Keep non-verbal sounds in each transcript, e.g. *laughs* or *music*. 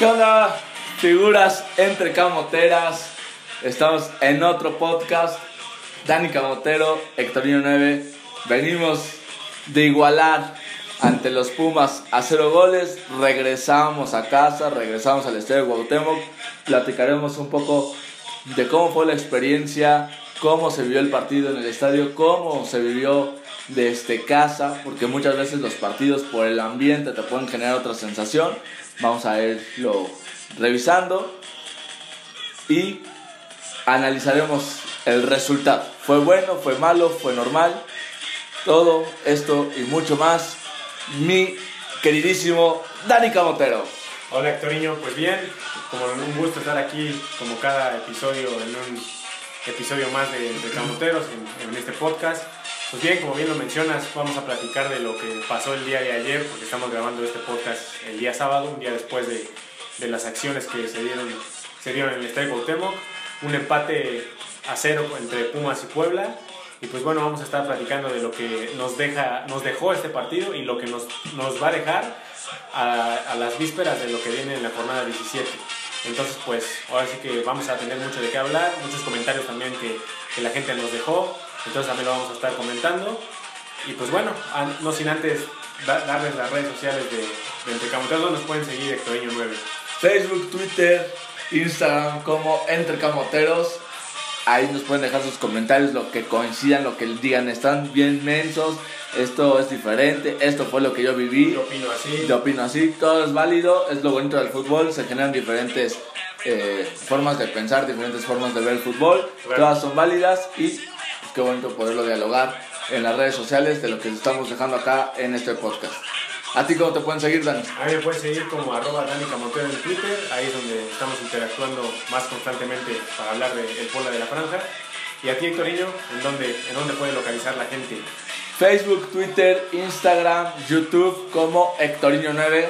¿Qué figuras entre camoteras? Estamos en otro podcast. Dani Camotero, Hectorino 9. Venimos de igualar ante los Pumas a cero goles. Regresamos a casa, regresamos al estadio Cuauhtémoc. Platicaremos un poco de cómo fue la experiencia, cómo se vivió el partido en el estadio, cómo se vivió desde casa, porque muchas veces los partidos por el ambiente te pueden generar otra sensación. Vamos a irlo revisando y analizaremos el resultado. ¿Fue bueno? ¿Fue malo? ¿Fue normal? Todo esto y mucho más. Mi queridísimo Dani Camotero. Hola Hectorinho, pues bien, como un gusto estar aquí como cada episodio en un episodio más de, Camoteros en este podcast. Pues bien, como bien lo mencionas, vamos a platicar de lo que pasó el día de ayer, porque estamos grabando este podcast el día sábado, un día después de, de las acciones que se dieron, se dieron en el Estadio Cuauhtémoc, un empate a cero entre Pumas y Puebla, y pues bueno, vamos a estar platicando de lo que nos, deja, nos dejó este partido y lo que nos, nos va a dejar a, a las vísperas de lo que viene en la jornada 17. Entonces, pues ahora sí que vamos a tener mucho de qué hablar, muchos comentarios también que, que la gente nos dejó, entonces también lo vamos a estar comentando. Y pues bueno, no sin antes da- darles las redes sociales de, de Entre Camoteros, donde nos pueden seguir Hectorinho 9. Facebook, Twitter, Instagram como Entre Camoteros. Ahí nos pueden dejar sus comentarios, lo que coincidan, lo que digan. Están bien mensos, esto es diferente, esto fue lo que yo viví. Yo opino así. Yo opino así, todo es válido, es lo bonito del fútbol, se generan diferentes eh, formas de pensar, diferentes formas de ver el fútbol, Claro. todas son válidas y qué bonito poderlo dialogar en las redes sociales de lo que estamos dejando acá en este podcast. ¿A ti cómo te pueden seguir, Dani? A mí me pueden seguir como arroba Dani Camotero en Twitter, ahí es donde estamos interactuando más constantemente para hablar del de Puebla de la Franja. Y a ti, Hectorinho, ¿en dónde, ¿en dónde puede localizar la gente? Facebook, Twitter, Instagram, YouTube como Hectorino9.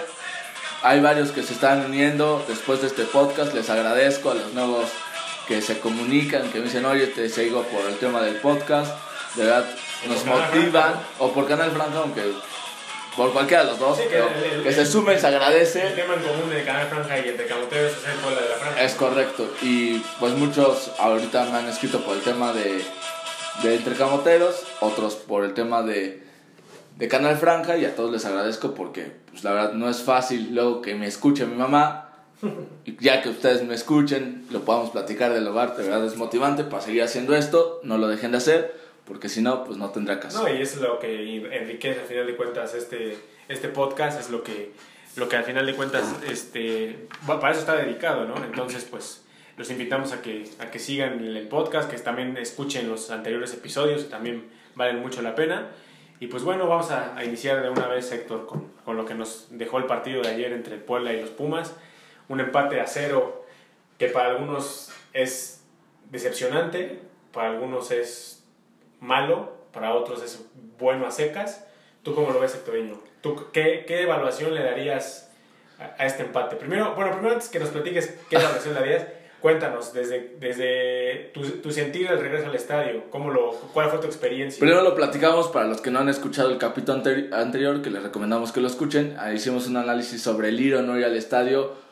Hay varios que se están uniendo después de este podcast. Les agradezco a los nuevos que se comunican, que me dicen, oye, te sigo por el tema del podcast. De verdad, nos motivan. O por Canal Franja, aunque por cualquiera de los dos. Sí, que pero el- el- que se sumen, se El agradece. tema en común de Canal Franja y entre Camoteros es el Puebla de la Franja. Es correcto. Y pues muchos ahorita me han escrito por el tema de, de Entre Camoteros, otros por el tema de, de Canal Franja y a todos les agradezco porque pues la verdad no es fácil luego que me escuche mi mamá ya que ustedes me escuchen, lo podamos platicar del hogar, de verdad es motivante para seguir haciendo esto, no lo dejen de hacer porque si no, pues no tendrá caso. No, y es lo que enriquece al final de cuentas este, este podcast, es lo que, lo que al final de cuentas este, para eso está dedicado, ¿no? Entonces, pues los invitamos a que, a que sigan el podcast, que también escuchen los anteriores episodios, que también valen mucho la pena. Y pues bueno, vamos a, a iniciar de una vez, Héctor, con, con lo que nos dejó el partido de ayer entre Puebla y los Pumas. Un empate a cero que para algunos es decepcionante, para algunos es malo, para otros es bueno a secas. ¿Tú cómo lo ves, Hectorinho? ¿Tú qué, qué evaluación le darías a, este empate? Primero, bueno, primero antes que nos platiques qué evaluación le darías, cuéntanos desde, desde tu, tu sentir del regreso al estadio, ¿cómo lo, ¿cuál fue tu experiencia? Primero lo platicamos para los que no han escuchado el capítulo anteri- anterior, que les recomendamos que lo escuchen. Ahí hicimos un análisis sobre el ir o no ir al estadio,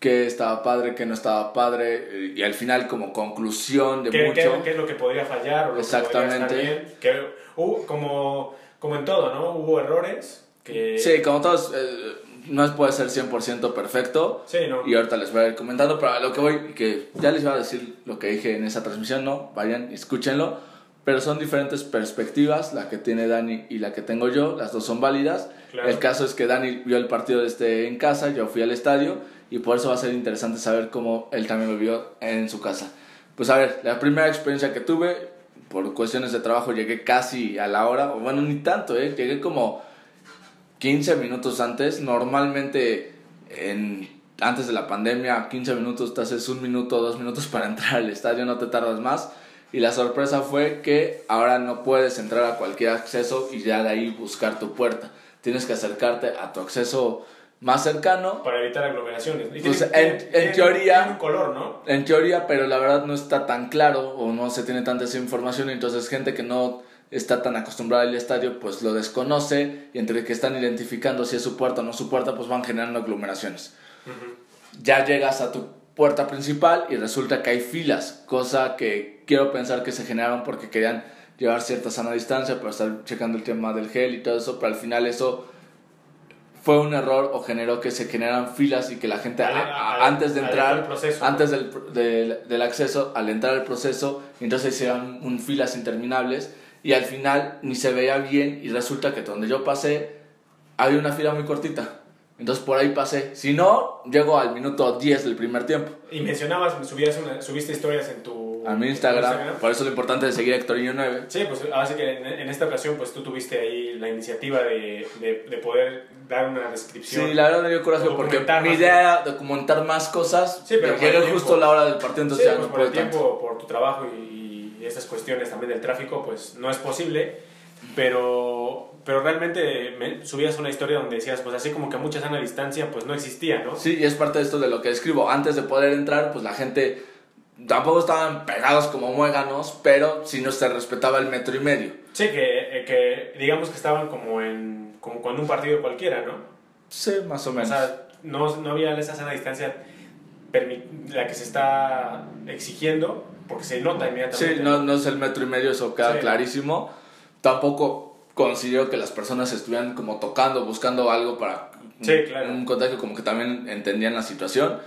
qué estaba padre, qué no estaba padre, y al final como conclusión de ¿Qué, mucho. qué- qué es lo que podría fallar o lo Exactamente. que podría estar bien? Que hubo, como, como en todo, ¿no? Hubo errores que... Sí, como todos, eh, no puede ser 100% perfecto. Sí, ¿no? Y ahorita les voy a ir comentando, pero a lo que voy, que ya les iba a decir lo que dije en esa transmisión, no, vayan y escúchenlo. Pero son diferentes perspectivas, la que tiene Dani y la que tengo yo, las dos son válidas. Claro. El caso es que Dani vio el partido este en casa, yo fui al estadio y por eso va a ser interesante saber cómo él también lo vio en su casa. Pues a ver, la primera experiencia que tuve, por cuestiones de trabajo llegué casi a la hora, o bueno, ni tanto, ¿eh? llegué como 15 minutos antes. Normalmente, en, antes de la pandemia, 15 minutos te haces un minuto dos minutos para *laughs* entrar al estadio, no te tardas más. Y la sorpresa fue que ahora no puedes entrar a cualquier acceso y ya de ahí buscar tu puerta. Tienes que acercarte a tu acceso más cercano. Para evitar aglomeraciones. Y Pues, tiene- en- tiene- en teoría- tiene un color, ¿no? En teoría, pero la verdad no está tan claro o no se tiene tanta esa información. Entonces, gente que no está tan acostumbrada al estadio, pues lo desconoce y entre que están identificando si es su puerta o no su puerta, pues van generando aglomeraciones. ya llegas a tu puerta principal y resulta que hay filas, cosa que quiero pensar que se generaron porque querían llevar cierta sana distancia para estar checando el tema del gel y todo eso, pero al final eso fue un error o generó que se generaran filas y que la gente antes de entrar, antes del, del, del, acceso, al entrar al proceso, entonces iban un, filas interminables y al final ni se veía bien y resulta que donde yo pasé había una fila muy cortita. Entonces por ahí pasé. Si no, llego al minuto 10 del primer tiempo. Y mencionabas, subías subiste historias en tu a mi Instagram, Por eso lo importante de seguir a Hectorinho 9. Sí, pues así que en, esta ocasión pues tú tuviste ahí la iniciativa de, de, poder dar una descripción. Sí, la verdad me dio coraje porque mi idea era documentar más cosas. Sí, pero llega justo la hora del partido, entonces sí, pues por el tiempo, por tu trabajo y, y estas cuestiones también del tráfico, pues no es posible. Pero pero realmente me subías una historia donde decías, pues así como que mucha sana distancia, pues no existía, ¿no? Sí, y es parte de esto de lo que escribo. Antes de poder entrar, pues la gente tampoco estaban pegados como muéganos, pero sí no se respetaba el metro y medio. Sí, que, eh, que digamos que estaban como en como cuando un partido cualquiera, ¿no? Sí, más o menos. O sea, no, no había esa sana distancia la que se está exigiendo, porque se nota inmediatamente. Sí, no, no es el metro y medio, eso queda clarísimo. Tampoco considero que las personas estuvieran como tocando, buscando algo para un contacto, como que también entendían la situación.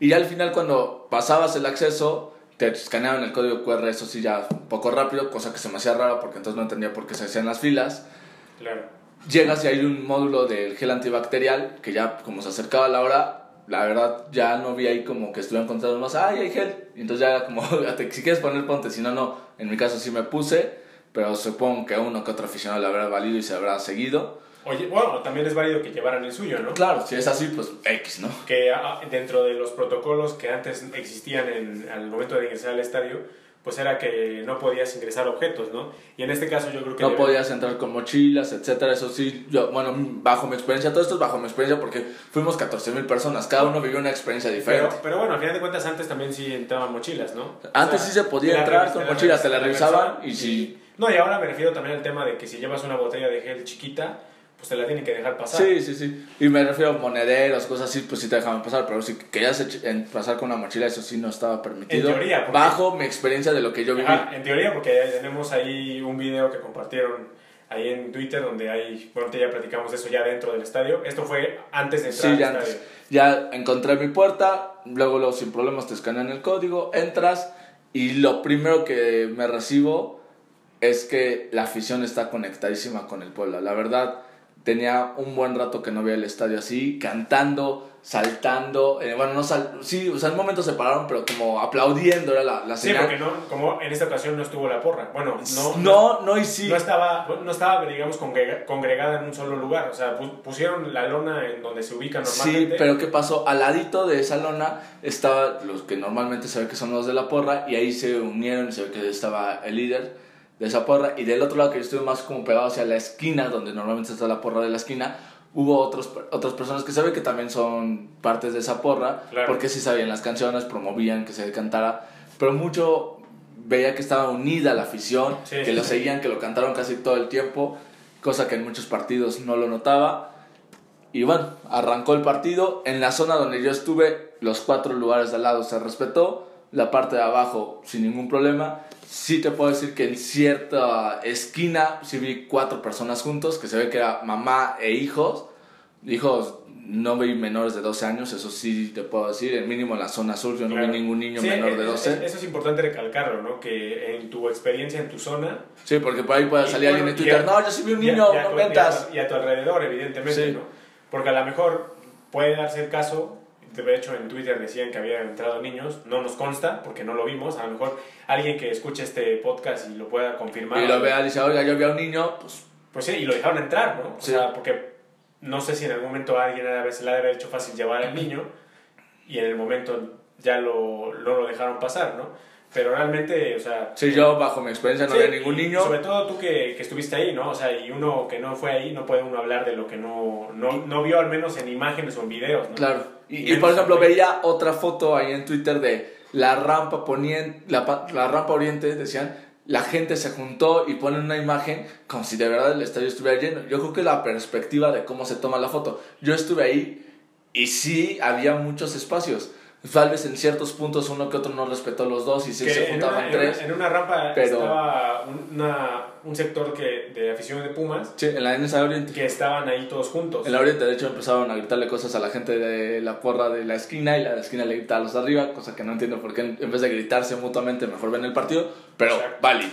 Y ya al final cuando pasabas el acceso, te escaneaban el código QR, eso sí ya un poco rápido, cosa que se me hacía raro porque entonces no entendía por qué se hacían las filas. Claro. Llegas y hay un módulo del gel antibacterial que ya como se acercaba la hora, la verdad ya no vi ahí como que estuvieran contando más, ay, hay gel. Y entonces ya como, *laughs* si quieres poner ponte, si no, no. En mi caso sí me puse, pero supongo que uno que otro aficionado le habrá valido y se habrá seguido. Oye, bueno, también es válido que llevaran el suyo, ¿no? Claro, si es así, pues X, ¿no? Que ah, dentro de los protocolos que antes existían en, al momento de ingresar al estadio, pues era que no podías ingresar objetos, ¿no? Y en este caso yo creo que... No podías entrar con mochilas, etcétera, eso sí, yo, bueno, bajo mi experiencia, todo esto es bajo mi experiencia porque fuimos 14 mil personas, cada uno vivió una experiencia diferente. Pero, pero, bueno, al final de cuentas antes también sí entraban mochilas, ¿no? Antes sí se podía entrar con mochilas, te la revisaban y sí... No, y ahora me refiero también al tema de que si llevas una botella de gel chiquita, pues te la tienen que dejar pasar. Sí, sí, sí. Y me refiero a monederos, cosas así, pues sí te dejaban pasar, pero si querías pasar con una mochila, eso sí no estaba permitido. En teoría. bajo mi experiencia de lo que yo viví. en teoría, porque tenemos ahí un video que compartieron ahí en Twitter donde hay, bueno, ya platicamos de eso ya dentro del estadio. Esto fue antes de entrar sí, ya Antes. Ya encontré mi puerta, luego, luego sin problemas te escanean el código, entras y lo primero que me recibo es que la afición está conectadísima con el pueblo. La verdad, tenía un buen rato que no veía el estadio así, cantando, saltando, eh, bueno, no sal, sí, o sea, en un momento se pararon, pero como aplaudiendo era la, la señal. Sí, porque no, como en esta ocasión no estuvo la porra, bueno, no, no, no, y sí. No estaba, no estaba, digamos, congregada en un solo lugar, o sea, pusieron la lona en donde se ubica normalmente. Sí, pero ¿qué pasó? Al ladito de esa lona estaba los que normalmente se ve que son los de la porra, y ahí se unieron y se ve que estaba el líder, de esa porra. Y del otro lado, que yo estuve más como pegado hacia la esquina, donde normalmente está la porra de la esquina, hubo otros, otras personas que saben que también son partes de esa porra, porque sí sabían las canciones, promovían que se cantara, pero mucho veía que estaba unida la afición, que lo seguían, que lo cantaron casi todo el tiempo, cosa que en muchos partidos no lo notaba. Y bueno, arrancó el partido. En la zona donde yo estuve, los cuatro lugares de al lado se respetó. La parte de abajo sin ningún problema sí te puedo decir que en cierta esquina sí vi cuatro personas juntos, que se ve que era mamá e hijos. Hijos, no vi menores de 12 años, eso sí te puedo decir. El mínimo en la zona sur yo no vi ningún niño menor de 12. Eso es importante recalcarlo, ¿no? Que en tu experiencia en tu zona... Sí, porque por ahí puede salir alguien en Twitter, no, yo sí vi un niño, no ventas. Y a tu alrededor, evidentemente, ¿no? Porque a lo mejor puede darse el caso de hecho en Twitter decían que habían entrado niños, no nos consta porque no lo vimos, a lo mejor alguien que escuche este podcast y lo pueda confirmar. Y lo vea, dice, oiga, yo vi a un niño, pues... Pues sí, y lo dejaron entrar, ¿no? O sea, porque no sé si en algún momento alguien a veces le ha hecho fácil llevar al niño y en el momento ya lo, no lo dejaron pasar, ¿no? Pero realmente, o sea... Sí, yo bajo mi experiencia no había ningún niño. Sobre todo tú que, que, estuviste ahí, ¿no? O sea, y uno que no fue ahí, no puede uno hablar de lo que no, no, no vio al menos en imágenes o en videos, ¿no? Claro. Y, por ejemplo, veía otra foto ahí en Twitter de la rampa poniente, la, la rampa oriente, decían, la gente se juntó y ponen una imagen como si de verdad el estadio estuviera lleno. Yo creo que la perspectiva de cómo se toma la foto. Yo estuve ahí y sí había muchos espacios. Tal vez en ciertos puntos uno que otro no respetó los dos y sí se juntaban tres. en una rampa pero- estaba una- un sector que, de afición de Pumas Sí, en la NSA Oriente. que estaban ahí todos juntos. En la Oriente, de hecho, empezaron a gritarle cosas a la gente de la porra de la esquina y la de la esquina le grita a los de arriba, cosa que no entiendo por qué en en vez de gritarse mutuamente mejor ven el partido, pero Exacto. vale.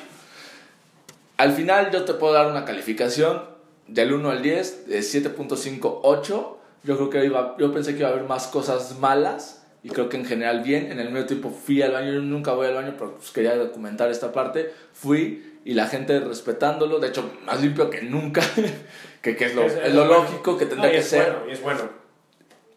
Al final yo te puedo dar una calificación del 1 al 10 de 7.58. Yo creo que iba, yo pensé que iba a haber más cosas malas y creo que en general bien. En el medio tiempo fui al baño, yo nunca voy al baño, pero pues quería documentar esta parte. Fui y la gente respetándolo, de hecho más limpio que nunca, *laughs* que, que es lo, Es- es lo lógico que No, tendría y que es ser. Bueno, y es bueno.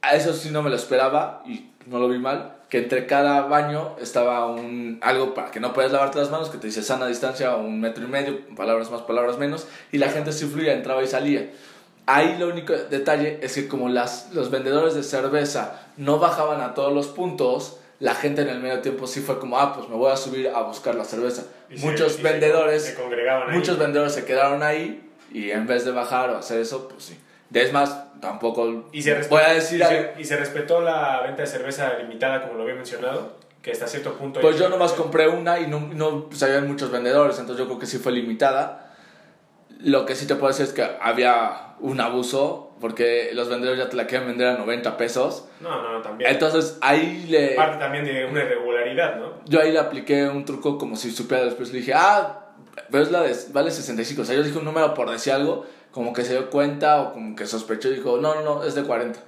A eso sí no me lo esperaba y no lo vi mal. Que entre cada baño estaba un, algo para que no puedas lavarte las manos, que te dice sana distancia, un metro y medio, palabras más, palabras menos, y la gente sí fluía, entraba y salía. Ahí lo único detalle es que como las, los vendedores de cerveza no bajaban a todos los puntos, la gente en el medio tiempo sí fue como, ah, pues me voy a subir a buscar la cerveza. Y muchos se- vendedores se ahí. Muchos vendedores se quedaron ahí y en vez de bajar o hacer eso, pues sí. Es más, tampoco Y se, respe- voy a decir y, se, y se respetó la venta de cerveza limitada, como lo había mencionado, que hasta cierto punto... Pues yo nomás compré una y no, no pues había muchos vendedores, entonces yo creo que sí fue limitada. Lo que sí te puedo decir es que había un abuso, porque los vendedores ya te la quieren vender a 90 pesos. No, no, también. Entonces ahí le... Parte también de una irregularidad, ¿no? Yo ahí le apliqué un truco como si supiera después. Le dije, ah, pero es la de, vale 65. O sea, yo dije un número por decir algo, como que se dio cuenta o como que sospechó y dijo, no, no, no, es de 40.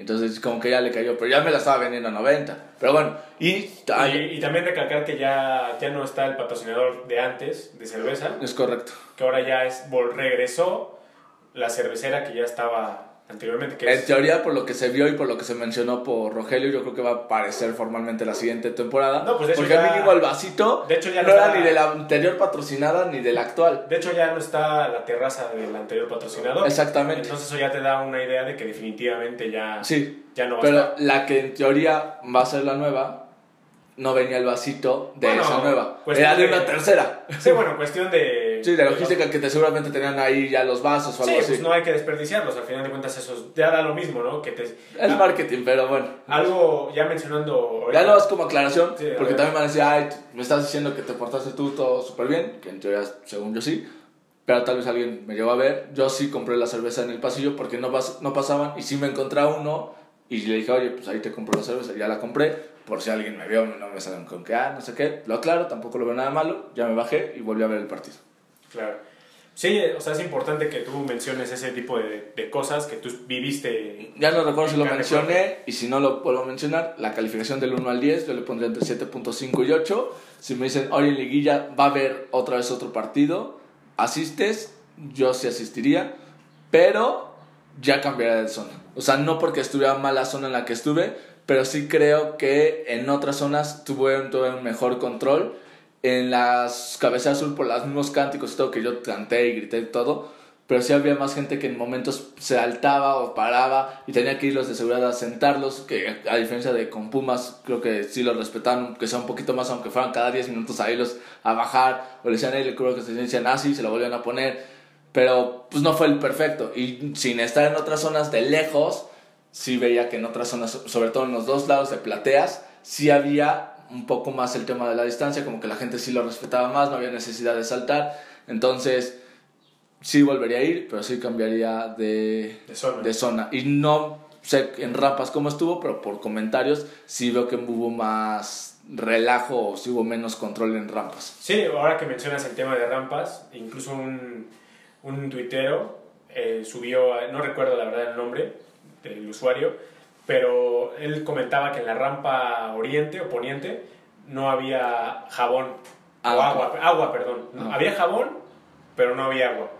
Entonces como que ya le cayó, pero ya me la estaba vendiendo a 90. Pero bueno, y... Y, y también recalcar que ya, ya no está el patrocinador de antes, de cerveza, es correcto. que ahora ya es, regresó la cervecera que ya estaba anteriormente, que En es... teoría, por lo que se vio y por lo que se mencionó por Rogelio, yo creo que va a aparecer formalmente la siguiente temporada. No, pues de hecho porque ya- mínimo el vasito de hecho ya no no era está- ni de la anterior patrocinada ni de la actual. De hecho ya no está la terraza del anterior patrocinador. Exactamente. Entonces eso ya te da una idea de que definitivamente ya, Sí, ya no va a pero estar. la que en teoría va a ser la nueva, no venía el vasito de Bueno, esa nueva. Era de de- una tercera. Sí, bueno, cuestión de... Sí, de logística que te seguramente tenían ahí ya los vasos o Sí, algo así. pues no hay que desperdiciarlos, al final de cuentas eso ya da lo mismo, ¿no? Que te... Es marketing, pero bueno. Algo ya mencionando... Ya lo vas como aclaración, Sí, porque también van a decir, ay, me estás diciendo que te portaste tú todo súper bien, que en teoría, según yo sí, pero tal vez alguien me llegó a ver. Yo sí compré la cerveza en el pasillo porque no, pas- no pasaban y sí me encontré a uno y le dije, oye, pues ahí te compro la cerveza, ya la compré, por si alguien me vio, no me salen con que, ah, no sé qué. Lo aclaro, tampoco lo veo nada malo, ya me bajé y volví a ver el partido. Claro. Sí, o sea, es importante que tú menciones ese tipo de, de cosas que tú viviste. Ya no recuerdo si lo mencioné y si no lo vuelvo a mencionar, la calificación del 1 al 10 yo le pondría entre 7.5 y 8. Si me dicen, oye, liguilla va a haber otra vez otro partido, asistes, yo sí asistiría, pero ya cambiaría de zona. O sea, no porque estuviera mal la zona en la que estuve, pero sí creo que en otras zonas tuve, tuve un mejor control. En las cabeceras sur por los mismos cánticos y todo que yo canté y grité y todo, pero sí había más gente que en momentos se saltaba o paraba y tenía que ir los de seguridad a sentarlos, que a diferencia de con Pumas, creo que sí los respetaban, que sea un poquito más, aunque fueran cada 10 minutos a irlos a bajar, o le decían, le creo que se decían, ah, sí, se lo volvían a poner, pero pues no fue el perfecto, y sin estar en otras zonas de lejos, sí veía que en otras zonas, sobre todo en los dos lados de plateas, sí había un poco más el tema de la distancia, como que la gente sí lo respetaba más, no había necesidad de saltar, entonces sí volvería a ir, pero sí cambiaría de, De zona. de zona. Y no sé en rampas cómo estuvo, pero por comentarios sí veo que hubo más relajo o sí hubo menos control en rampas. Sí, ahora que mencionas el tema de rampas, incluso un, un tuitero eh, subió, no recuerdo la verdad el nombre del usuario, pero él comentaba que en la rampa oriente o poniente no había jabón o Ah, agua, agua, perdón. Ah. Había jabón, pero no había agua.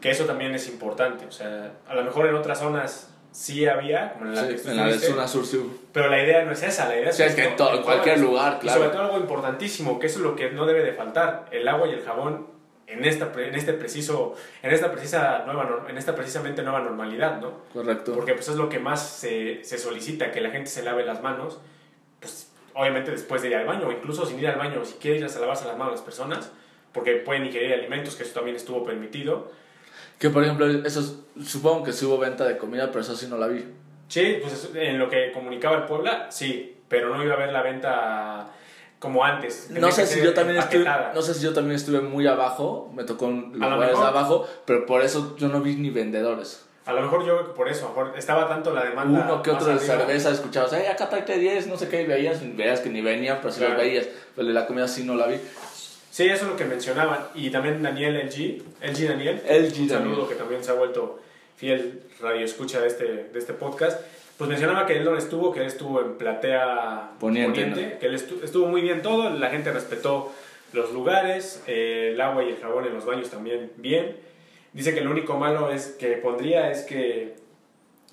Que eso también es importante. O sea, a lo mejor en otras zonas sí había, como en la Sí, que en la de zona sur sí. pero la idea no es esa, la idea Sí, es que en to- en cualquier lugar, y claro. sobre todo algo importantísimo, que eso es lo que no debe de faltar, el agua y el jabón en esta en este preciso en esta precisa nueva en esta precisamente nueva normalidad, ¿no? Correcto. Porque pues es lo que más se, se solicita, que la gente se lave las manos, pues obviamente después de ir al baño, o incluso sin ir al baño, si quiere ir a lavarse las manos las personas, porque pueden ingerir alimentos, que eso también estuvo permitido. Que por ejemplo, eso es- supongo que sí hubo venta de comida, pero eso sí no la vi. Sí, pues en lo que comunicaba el Puebla, sí, pero no iba a haber la venta como antes. No sé, si yo también estuve, no sé si yo también estuve muy abajo, me tocó los lugares abajo, pero por eso yo no vi ni vendedores. A lo mejor yo por eso, estaba tanto la demanda. Uno que otro de cerveza escuchabas, ay, acá trae 10, no sé qué, y veías, veías que ni venían, pero si los veías. Pero de la comida sí no la vi. Sí, eso es lo que mencionaban. Y también Daniel LG, LG Daniel, LG un saludo que también se ha vuelto fiel radio escucha de este, de este podcast. Pues mencionaba que él no estuvo, que él estuvo en Platea Poniente, que él estuvo muy bien todo, la gente respetó los lugares, eh, el agua y el jabón en los baños también bien. Dice que lo único malo es que pondría es que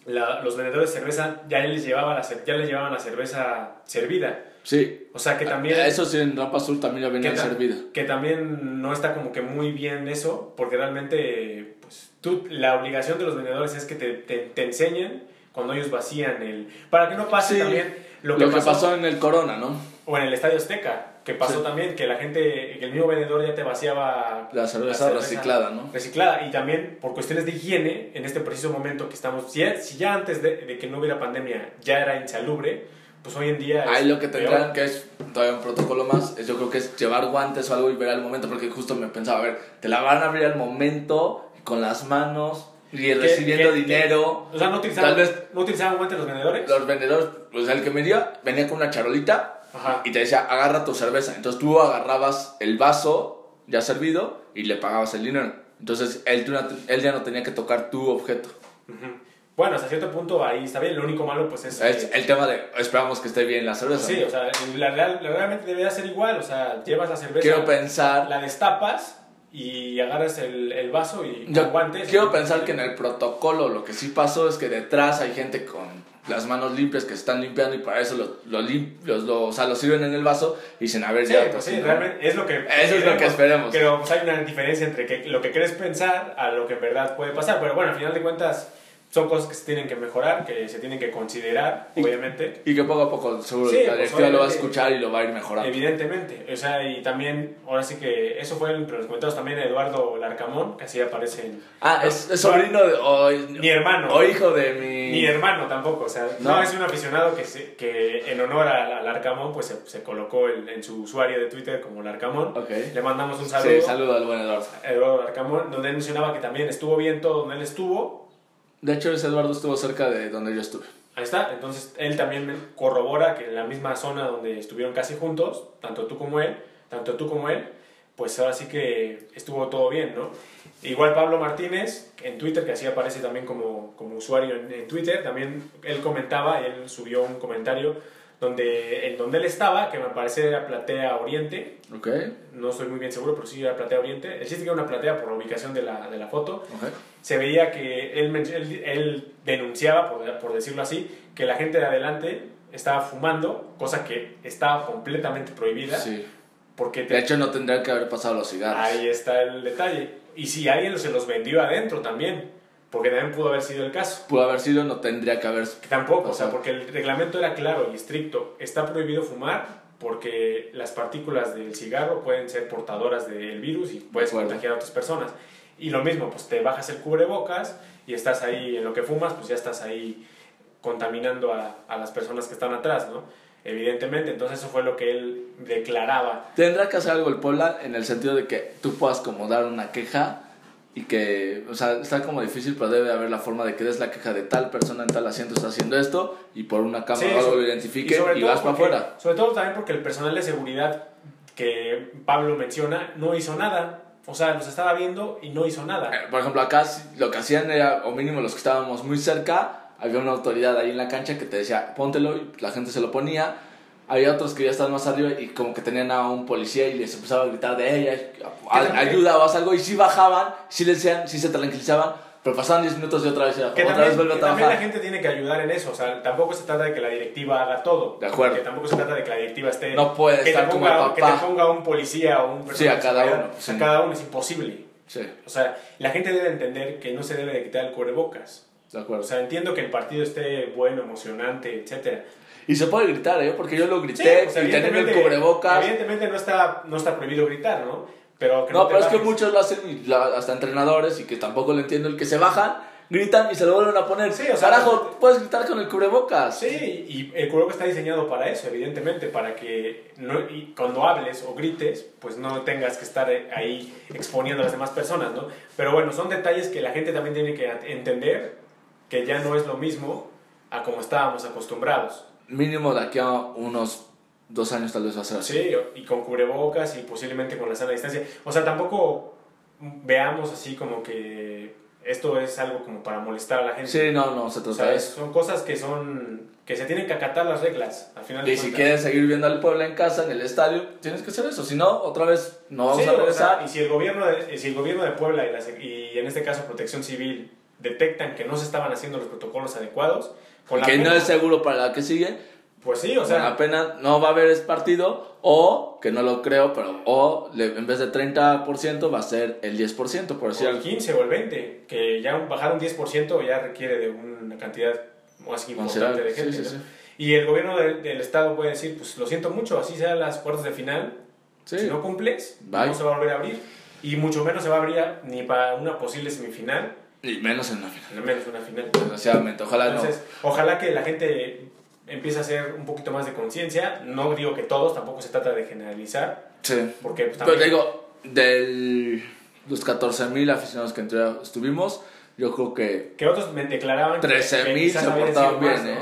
los vendedores de cerveza ya les, llevaba la, ya les llevaban la cerveza servida. Sí. O sea que también... Eso sí, en Rampa Azul también ya venía servida. Que también no está como que muy bien eso, porque realmente, pues, tú, la obligación de los vendedores es que te, te, enseñen cuando ellos vacían el... Para que no pase también lo que, pasó, en el Corona, ¿no? O en el Estadio Azteca, que pasó también, que la gente, que el mismo vendedor ya te vaciaba... La cerveza, reciclada, ¿no? Reciclada, y también por cuestiones de higiene, en este preciso momento que estamos, si ya, si ya antes de, de que no hubiera pandemia ya era insalubre, pues hoy en día... Ahí lo que tendrán, que es todavía un protocolo más, es yo creo que es llevar guantes o algo y ver al momento, porque justo me pensaba, a ver, te la van a abrir al momento, con las manos, y recibiendo dinero. o sea, ¿no utilizaban, tal vez, ¿no utilizaban guantes los vendedores? Los vendedores, pues el que dio, venía con una charolita y te decía, agarra tu cerveza. Entonces tú agarrabas el vaso ya servido y le pagabas el dinero. Entonces él, él ya no tenía que tocar tu objeto. Bueno, hasta cierto punto ahí está bien. Lo único malo, pues es. el tema de esperamos que esté bien la cerveza. Sí, o sea, la, real, realmente debería ser igual. O sea, llevas la cerveza. Quiero pensar. La destapas y agarras el, el vaso y Yo guantes. Quiero pensar que en el protocolo lo que sí pasó es que detrás hay gente con las manos limpias que se están limpiando y para eso lo, lo, lo, o sea, lo sirven en el vaso y dicen, a ver, ya. Pues sí, realmente es lo que. Eso es lo que esperemos. Pero pues, hay una diferencia entre que, lo que quieres pensar a lo que en verdad puede pasar. Pero bueno, al final de cuentas son cosas que se tienen que mejorar, que se tienen que considerar, obviamente. Y que poco a poco seguro la pues, directiva lo va a escuchar y lo va a ir mejorando. Evidentemente. O sea, y también, ahora sí que eso fue entre los comentarios también de Eduardo Larcamón, que así aparece en... Ah, es, sobrino de... O, mi hermano. O hijo de mi... Mi hermano tampoco, o sea, no, es un aficionado que, se, que en honor a, Larcamón, pues se, se colocó en su usuario de Twitter como Larcamón. Okay. Le mandamos un saludo. Sí, saludo al buen Eduardo. Eduardo Larcamón, donde él mencionaba que también estuvo bien todo donde él estuvo, de hecho, ese Eduardo estuvo cerca de donde yo estuve. Ahí está, entonces él también corrobora que en la misma zona donde estuvieron casi juntos, tanto tú como él, tanto tú como él, pues ahora sí que estuvo todo bien, ¿no? Igual Pablo Martínez, en Twitter, que así aparece también como, como usuario en, Twitter, también él comentaba, él subió un comentario donde, en donde él estaba, que me parece era Platea Oriente. Okay. No estoy muy bien seguro, pero sí era Platea Oriente. El chiste que era una platea por la ubicación de la, de la foto. Se veía que él, él, él denunciaba, por, por, decirlo así, que la gente de adelante estaba fumando, cosa que estaba completamente prohibida. Sí. Porque de hecho, no tendrían que haber pasado los cigarros. Ahí está el detalle. Y si alguien se los vendió adentro también. Porque también pudo haber sido el caso. Pudo haber sido, no tendría que haber. Tampoco, o sea, porque el reglamento era claro y estricto. Está prohibido fumar porque las partículas del cigarro pueden ser portadoras del virus y puedes contagiar a otras personas. Y lo mismo, pues te bajas el cubrebocas y estás ahí, en lo que fumas, pues ya estás ahí contaminando a, a las personas que están atrás, ¿no? Evidentemente, entonces eso fue lo que él declaraba. Tendrá que hacer algo el Puebla en el sentido de que tú puedas como dar una queja y que, o sea, está como difícil, pero debe haber la forma de que des la queja de tal persona en tal asiento está haciendo esto y por una cámara o algo lo identifique y, vas para afuera. Sobre todo también porque el personal de seguridad que Pablo menciona no hizo nada. O sea, los estaba viendo y no hizo nada. Eh, por ejemplo, acá lo que hacían era, o mínimo los que estábamos muy cerca, había una autoridad ahí en la cancha que te decía, póntelo, y la gente se lo ponía había otros que ya estaban más arriba y como que tenían a un policía y les empezaba a gritar de ella, ayuda o algo. Y si bajaban, si les decían, si se tranquilizaban, pero pasaban 10 minutos y otra vez, que otra también, vez vuelve a. También la gente tiene que ayudar en eso. O sea, tampoco se trata de que la directiva haga todo. De acuerdo. Que tampoco se trata de que la directiva esté. No puede estar como el papá. Que te ponga un policía o un Sí, a cada uno. A cada uno es imposible. Sí. O sea, la gente debe entender que no se debe de quitar el cubrebocas. De acuerdo. O sea, entiendo que el partido esté bueno, emocionante, etcétera y se puede gritar, ¿eh? Porque yo lo grité y teniendo el cubrebocas. Evidentemente no está, no está prohibido gritar, ¿no? Pero no, pero es que muchos lo hacen, hasta entrenadores, y que tampoco lo entiendo, el que se bajan gritan y se lo vuelven a poner. Sí, o sea, Carajo, puedes gritar con el cubrebocas. Sí, y el cubrebocas está diseñado para eso, evidentemente, para que no, y cuando hables o grites, pues no tengas que estar ahí exponiendo a las demás personas, ¿no? Pero bueno, son detalles que la gente también tiene que entender que ya no es lo mismo a como estábamos acostumbrados. Mínimo de aquí a unos dos años tal vez va a ser así. Sí, y con cubrebocas y posiblemente con la sana distancia. O sea, tampoco veamos así como que esto es algo como para molestar a la gente. Sí, no, no, se trata de eso. Son cosas que son que se tienen que acatar las reglas al final. Y si quieres seguir viendo al pueblo en casa, en el estadio, tienes que hacer eso. Si no, otra vez no vamos a regresar. y si el gobierno de, si el gobierno de Puebla y, y en este caso Protección Civil detectan que no se estaban haciendo los protocolos adecuados, con que no es seguro para la que sigue, pues sí, o sea. La pena no va a haber ese partido, o, que no lo creo, pero, o en vez de 30% va a ser el 10%, por decir O el 15 o el 20, que ya bajar un 10% ya requiere de una cantidad más importante de gente. Y el gobierno del, Estado puede decir, pues lo siento mucho, así sean las puertas de final. Si no cumples, no se va a volver a abrir. Y mucho menos se va a abrir ni para una posible semifinal. Y menos en una final. Menos en una final. Desgraciadamente, ojalá Entonces, no. Ojalá que la gente empieza a hacer un poquito más de conciencia. No digo que todos, tampoco se trata de generalizar. Sí. Porque pues, también... Pero digo, de los 14.000 aficionados que estuvimos, yo creo que... Que otros me declaraban 13.000 se portaban bien, ¿eh?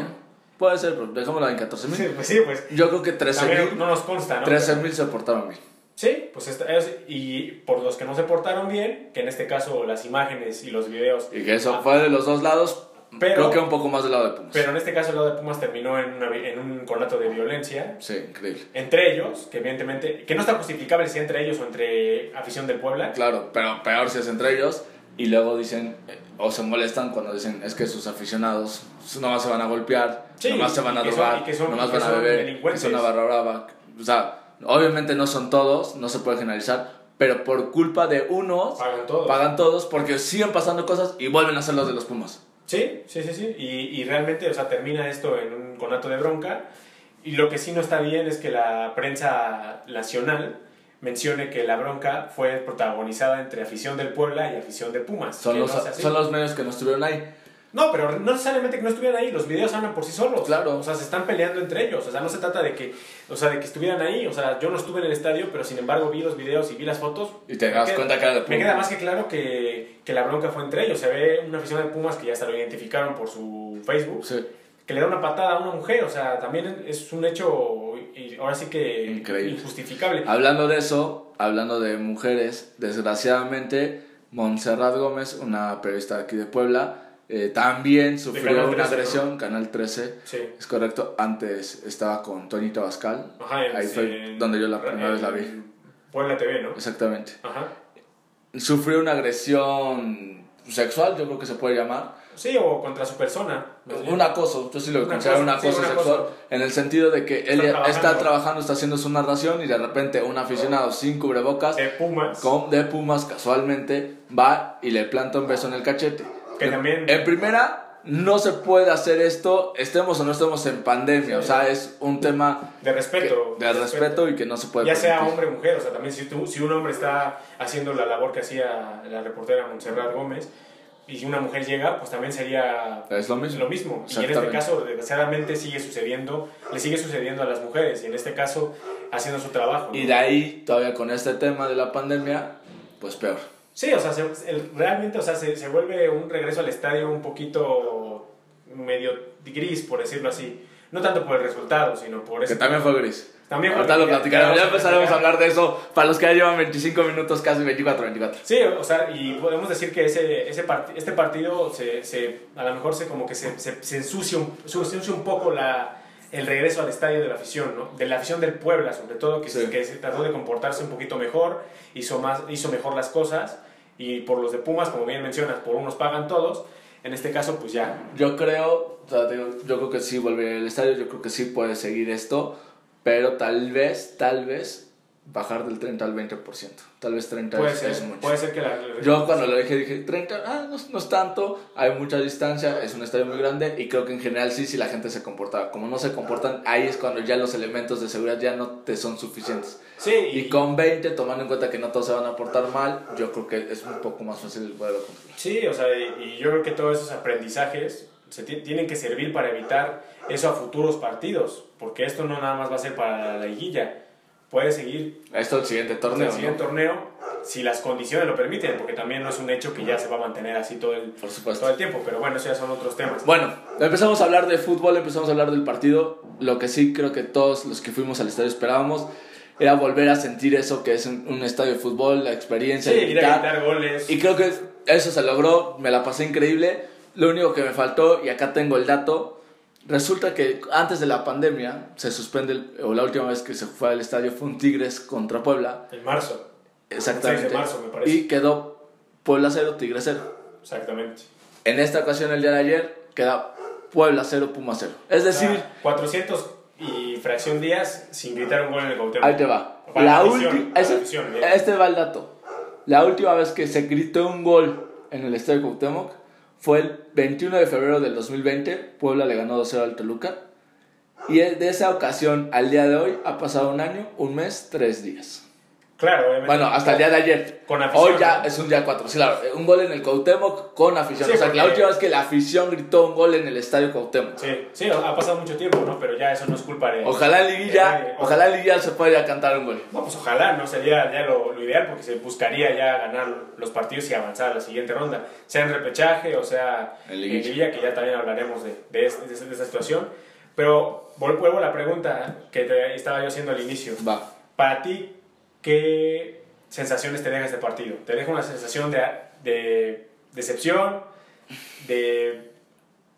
Puede ser, pero dejémoslo en 14.000. Sí, *laughs* pues sí, pues... Yo creo que 13.000... No nos consta, ¿no? 13.000 se portaron bien. Sí, pues es, y por los que no se portaron bien, que en este caso las imágenes y los videos... Y que eso fue de los dos lados, pero, Creo que un poco más del lado de Pumas. Pero en este caso el lado de Pumas terminó en, en un conato de violencia. Sí, increíble. Entre ellos, que evidentemente, que no está justificable si entre ellos o entre afición del Puebla. Claro, pero peor si es entre ellos. Y luego dicen, eh, o se molestan cuando dicen, es que sus aficionados nomás se van a golpear, sí, nomás se van a drogar, nomás van a beber, que son una barra brava. O sea, obviamente no son todos, no se puede generalizar, pero por culpa de unos, pagan todos. pagan todos porque siguen pasando cosas y vuelven a ser los de los Pumas. Sí, sí, sí, sí. Y, y, realmente, o sea, termina esto en un conato de bronca. Y lo que sí no está bien es que la prensa nacional mencione que la bronca fue protagonizada entre afición del Puebla y afición de Pumas. Son, los, son los medios que no estuvieron ahí. No, pero no necesariamente que no estuvieran ahí, los videos hablan por sí solos. Claro. O sea, se están peleando entre ellos. O sea, no se trata de que, o sea, de que estuvieran ahí. O sea, yo no estuve en el estadio, pero sin embargo vi los videos y vi las fotos. Y te das cuenta que Me queda más que claro que, que, la bronca fue entre ellos. Se ve una afición de Pumas que ya se lo identificaron por su Facebook. Sí. Que le da una patada a una mujer. O sea, también es un hecho, ahora sí que Increíble. injustificable. Hablando de eso, hablando de mujeres, desgraciadamente, Montserrat Gómez, una periodista aquí de Puebla, eh, también sufrió una agresión, Canal 13, sí. es correcto. Antes estaba con Toñito Bascal, Ajá, ahí fue donde yo la primera vez la vi. Puebla TV, ¿no? Exactamente. Ajá. Sufrió una agresión sexual, yo creo que se puede llamar. Sí, o contra su persona. Un acoso, yo sí lo considero un acoso sexual, en el sentido de que él está trabajando. está haciendo su narración y de repente un aficionado sin cubrebocas, de Pumas, con, de Pumas casualmente, va y le planta un beso en el cachete. Que también... En primera, no se puede hacer esto, estemos o no estemos en pandemia, o sea, es un tema de respeto, de, respeto, y que no se puede ya sea hombre o mujer, o sea, también si, tú, si un hombre está haciendo la labor que hacía la reportera Montserrat Gómez y si una mujer llega, pues también sería es lo mismo. Lo mismo. Y en este caso, desgraciadamente, sigue sucediendo, le sigue sucediendo a las mujeres y en este caso haciendo su trabajo. Y de ahí, todavía con este tema de la pandemia, pues peor. Sí, o sea, realmente o sea, se, se, vuelve un regreso al estadio un poquito medio gris, por decirlo así. No tanto por el resultado, sino por eso. Que también fue gris. También Ahorita lo platicaremos, ya empezaremos a hablar de eso para los que ya llevan 25 minutos, casi 24, 24. Sí, o sea, y podemos decir que ese, ese este partido se, se, a lo mejor se como que se, se, se ensucia, un, se ensucia un poco la, el regreso al estadio de la afición, ¿no? De la afición del Puebla, sobre todo, que, se, que se trató de comportarse un poquito mejor, hizo, más, hizo mejor las cosas, y por los de Pumas, como bien mencionas, por unos pagan todos, en este caso, pues ya. Yo creo, o sea, yo creo que sí volver al estadio, yo creo que sí puede seguir esto, pero tal vez, tal vez, bajar del 30 al 20%. Tal vez 30 Puede es, ser, es mucho. puede ser que la... Yo cuando lo dije dije 30, ah, no, no es tanto, hay mucha distancia, es un estadio muy grande y creo que en general sí, si la gente se comporta. Como no se comportan, ahí es cuando ya los elementos de seguridad ya no te son suficientes. Sí, Y con 20, tomando en cuenta que no todos se van a portar mal, yo creo que es un poco más fácil el poderlo controlar. Sí, o sea, y, y yo creo que todos esos aprendizajes se ti- tienen que servir para evitar eso a futuros partidos, porque esto no nada más va a ser para la liguilla, puede seguir Esto el siguiente en torneo. el siguiente ¿no? torneo si las condiciones lo permiten, porque también no es un hecho que ya se va a mantener así todo el, Por supuesto. todo el tiempo, pero bueno, eso ya son otros temas. Bueno, empezamos a hablar de fútbol, empezamos a hablar del partido. Lo que sí creo que todos los que fuimos al estadio esperábamos era volver a sentir eso que es un, un estadio de fútbol, la experiencia Sí, ir a gritar goles. Y creo que eso se logró, me la pasé increíble. Lo único que me faltó, y acá tengo el dato, resulta que antes de la pandemia se suspende, el- o la última vez que se fue al estadio fue un Tigres contra Puebla, En marzo, exactamente. 6 de marzo, me parece. Y quedó Puebla 0, Tigres 0. exactamente. En esta ocasión, el día de ayer, queda Puebla 0, Puma 0. Es decir, sea, 400 y fracción días sin gritar un gol en el Cuauhtémoc. ahí te va. Para La bien. este va el dato. La última vez que se gritó un gol en el estadio Cuauhtémoc fue el 21 de febrero del 2020. Puebla le ganó 2-0 al Toluca. Y de esa ocasión al día de hoy ha pasado un año, un mes, tres días. Claro, obviamente. Bueno, hasta el día de ayer. Con afición, Hoy ya ¿no? es un día 4. Sí, claro, un gol en el Cuauhtémoc con afición. Sí, o sea, que la porque- última vez que la afición gritó un gol en el estadio Cuauhtémoc. Sí, sí, ha pasado mucho tiempo, ¿no? Pero ya eso no es culpa de... Ojalá de liguilla, nadie. ojalá liguilla se pueda cantar un gol. No, pues ojalá, ¿no? Sería ya lo, lo ideal porque se buscaría ya ganar los partidos y avanzar a la siguiente ronda. Sea en repechaje o sea En liguilla. liguilla, que ya también hablaremos de, de, este- de esta- de situación. Pero vuelvo a la pregunta que te estaba yo haciendo al inicio. Va. Para ti, ¿qué sensaciones te deja este partido? ¿Te deja una sensación de, de decepción, de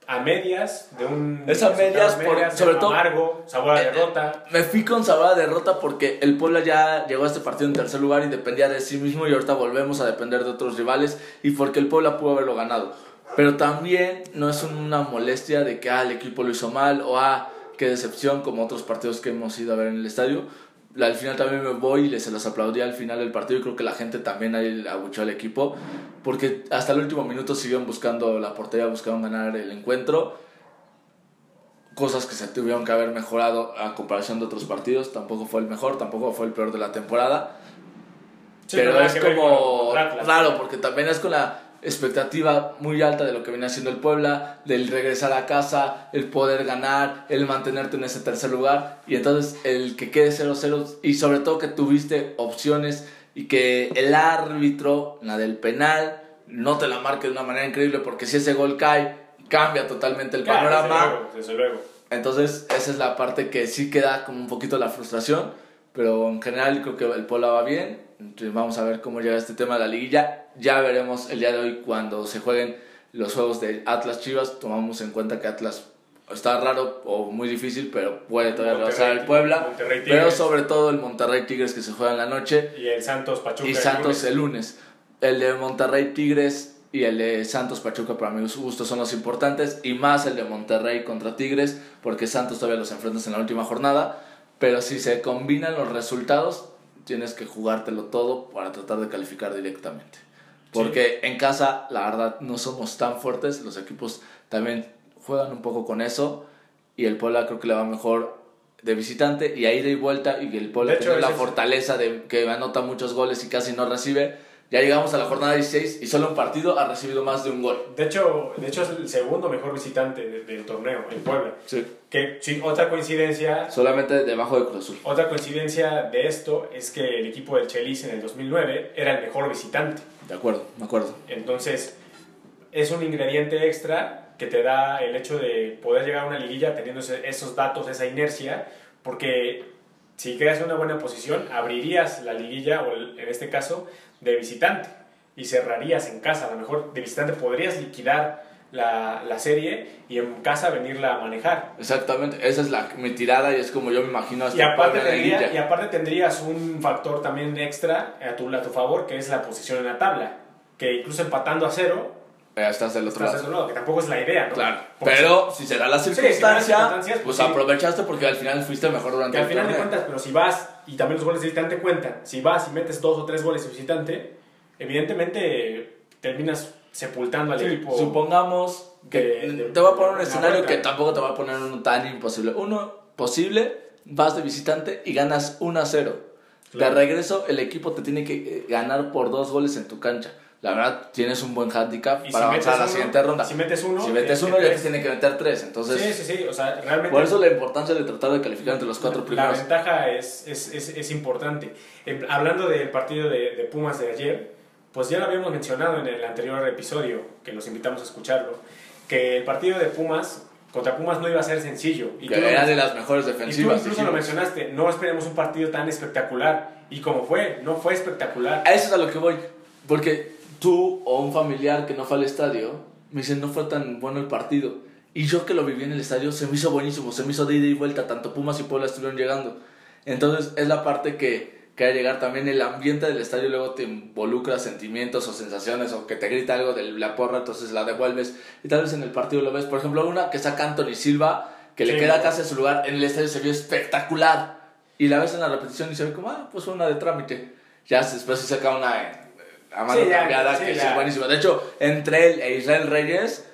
a medias, de un Es a medias, por- de sobre todo- amargo, sabor a Eh, derrota? Me fui con sabor a derrota porque el Puebla ya llegó a este partido en tercer lugar y dependía de sí mismo y ahorita volvemos a depender de otros rivales y porque el Puebla pudo haberlo ganado. Pero también no es una molestia de que ah, el equipo lo hizo mal o ah, qué decepción como otros partidos que hemos ido a ver en el estadio. Al final también me voy y les se los aplaudí al final del partido y creo que la gente también ahí abuchó al equipo porque hasta el último minuto siguieron buscando la portería, buscaron ganar el encuentro cosas que se tuvieron que haber mejorado a comparación de otros partidos. Tampoco fue el mejor, tampoco fue el peor de la temporada. Sí, pero es como raro, porque también es con la expectativa muy alta de lo que viene haciendo el Puebla, del regresar a casa, el poder ganar, el mantenerte en ese tercer lugar. Y entonces el que quede 0-0 y sobre todo que tuviste opciones y que el árbitro, la del penal, no te la marque de una manera increíble, porque si ese gol cae, cambia totalmente el Claro, panorama. Desde luego, desde luego. Entonces, esa es la parte que sí queda como un poquito la frustración, pero en general creo que el Puebla va bien. Entonces, vamos a ver cómo llega este tema de la liguilla. Ya veremos el día de hoy cuando se jueguen los juegos de Atlas Chivas. Tomamos en cuenta que Atlas está raro o muy difícil, pero puede todavía rebasar el Puebla. Pero sobre todo el Monterrey Tigres que se juega en la noche Y el Santos Pachuca. y el Santos lunes. el lunes. El de Monterrey Tigres y el de Santos Pachuca para mi gusto son los importantes y más el de Monterrey contra Tigres porque Santos todavía los enfrentas en la última jornada, pero si se combinan los resultados tienes que jugártelo todo para tratar de calificar directamente. Porque en casa, la verdad, no somos tan fuertes, los equipos también juegan un poco con eso y el Puebla creo que le va mejor de visitante y a ida y vuelta y el Puebla De tiene la fortaleza de que anota muchos goles y casi no recibe. Ya llegamos a la jornada 16 y solo un partido ha recibido más de un gol. De hecho, de hecho es el segundo mejor visitante de- del torneo, en Puebla. Sí. Que sí, otra coincidencia, Solamente debajo de Cruz Azul. otra coincidencia de esto es que el equipo del Chelis en el 2009 era el mejor visitante. De acuerdo, me acuerdo. Entonces, es un ingrediente extra que te da el hecho de poder llegar a una liguilla teniendo esos datos, esa inercia, porque si en una buena posición, abrirías la liguilla, o el- en este caso, de visitante, y cerrarías en casa. A lo mejor de visitante podrías liquidar la, la serie y en casa venirla a manejar. Exactamente, esa es la, mi tirada y es como yo me imagino hasta Y aparte, tendría- y aparte tendrías un factor también extra a tu, a tu favor, que es la posición en la tabla. Que incluso empatando a cero, estás del otro Estás lado. de otro lado, que tampoco es la idea, ¿no? Claro, Porque- pero si se da la circunstancia, circunstancias, pues pues sí. aprovechaste porque al final fuiste mejor durante Que al el final de torneo. cuentas, pero si vas, y también los goles de visitante cuentan, si vas y metes dos o tres goles de visitante, evidentemente terminas sepultando al Sí, equipo. supongamos que de- de- te voy a poner un de- escenario de- que tampoco te va a poner uno tan imposible. Uno posible, vas de visitante y ganas 1 a 0. Claro. De regreso, el equipo te tiene que eh, ganar por dos goles en tu cancha. La verdad, tienes un buen handicap Y para si avanzar a la uno- siguiente ronda. si metes uno, si metes eh, uno, ya tres. te tiene que meter tres. Entonces, sí, sí, sí, o sea, realmente... por eso la importancia de tratar de calificar entre los cuatro La primeros. ventaja es, es, es, es importante. Eh, hablando del partido de, de Pumas de ayer, pues ya lo habíamos mencionado en el anterior episodio, que los invitamos a escucharlo, que el partido de Pumas contra Pumas no iba a ser sencillo. Y que era de las mejores y tú defensivas. incluso lo mencionaste, no esperemos un partido tan espectacular. Y como fue, no fue espectacular. A eso es a lo que voy. Porque tú o un familiar que no fue al estadio me dicen no fue tan bueno el partido. Y yo que lo viví en el estadio se me hizo buenísimo, se me hizo de ida y vuelta. Tanto Pumas y Puebla estuvieron llegando. Entonces es la parte que, que hay que llegar también. El ambiente del estadio luego te involucra sentimientos o sensaciones o que te grita algo de la porra, entonces la devuelves. Y tal vez en el partido lo ves. Por ejemplo, una que saca Anthony Silva, que le Sí. queda casi a su lugar. En el estadio se vio espectacular. Y la ves en la repetición y se ve como, ah, pues fue una de trámite. Ya después se saca una a mano Sí, ya, cambiada sí, que sí ya. es buenísima. De hecho, entre él e Israel Reyes,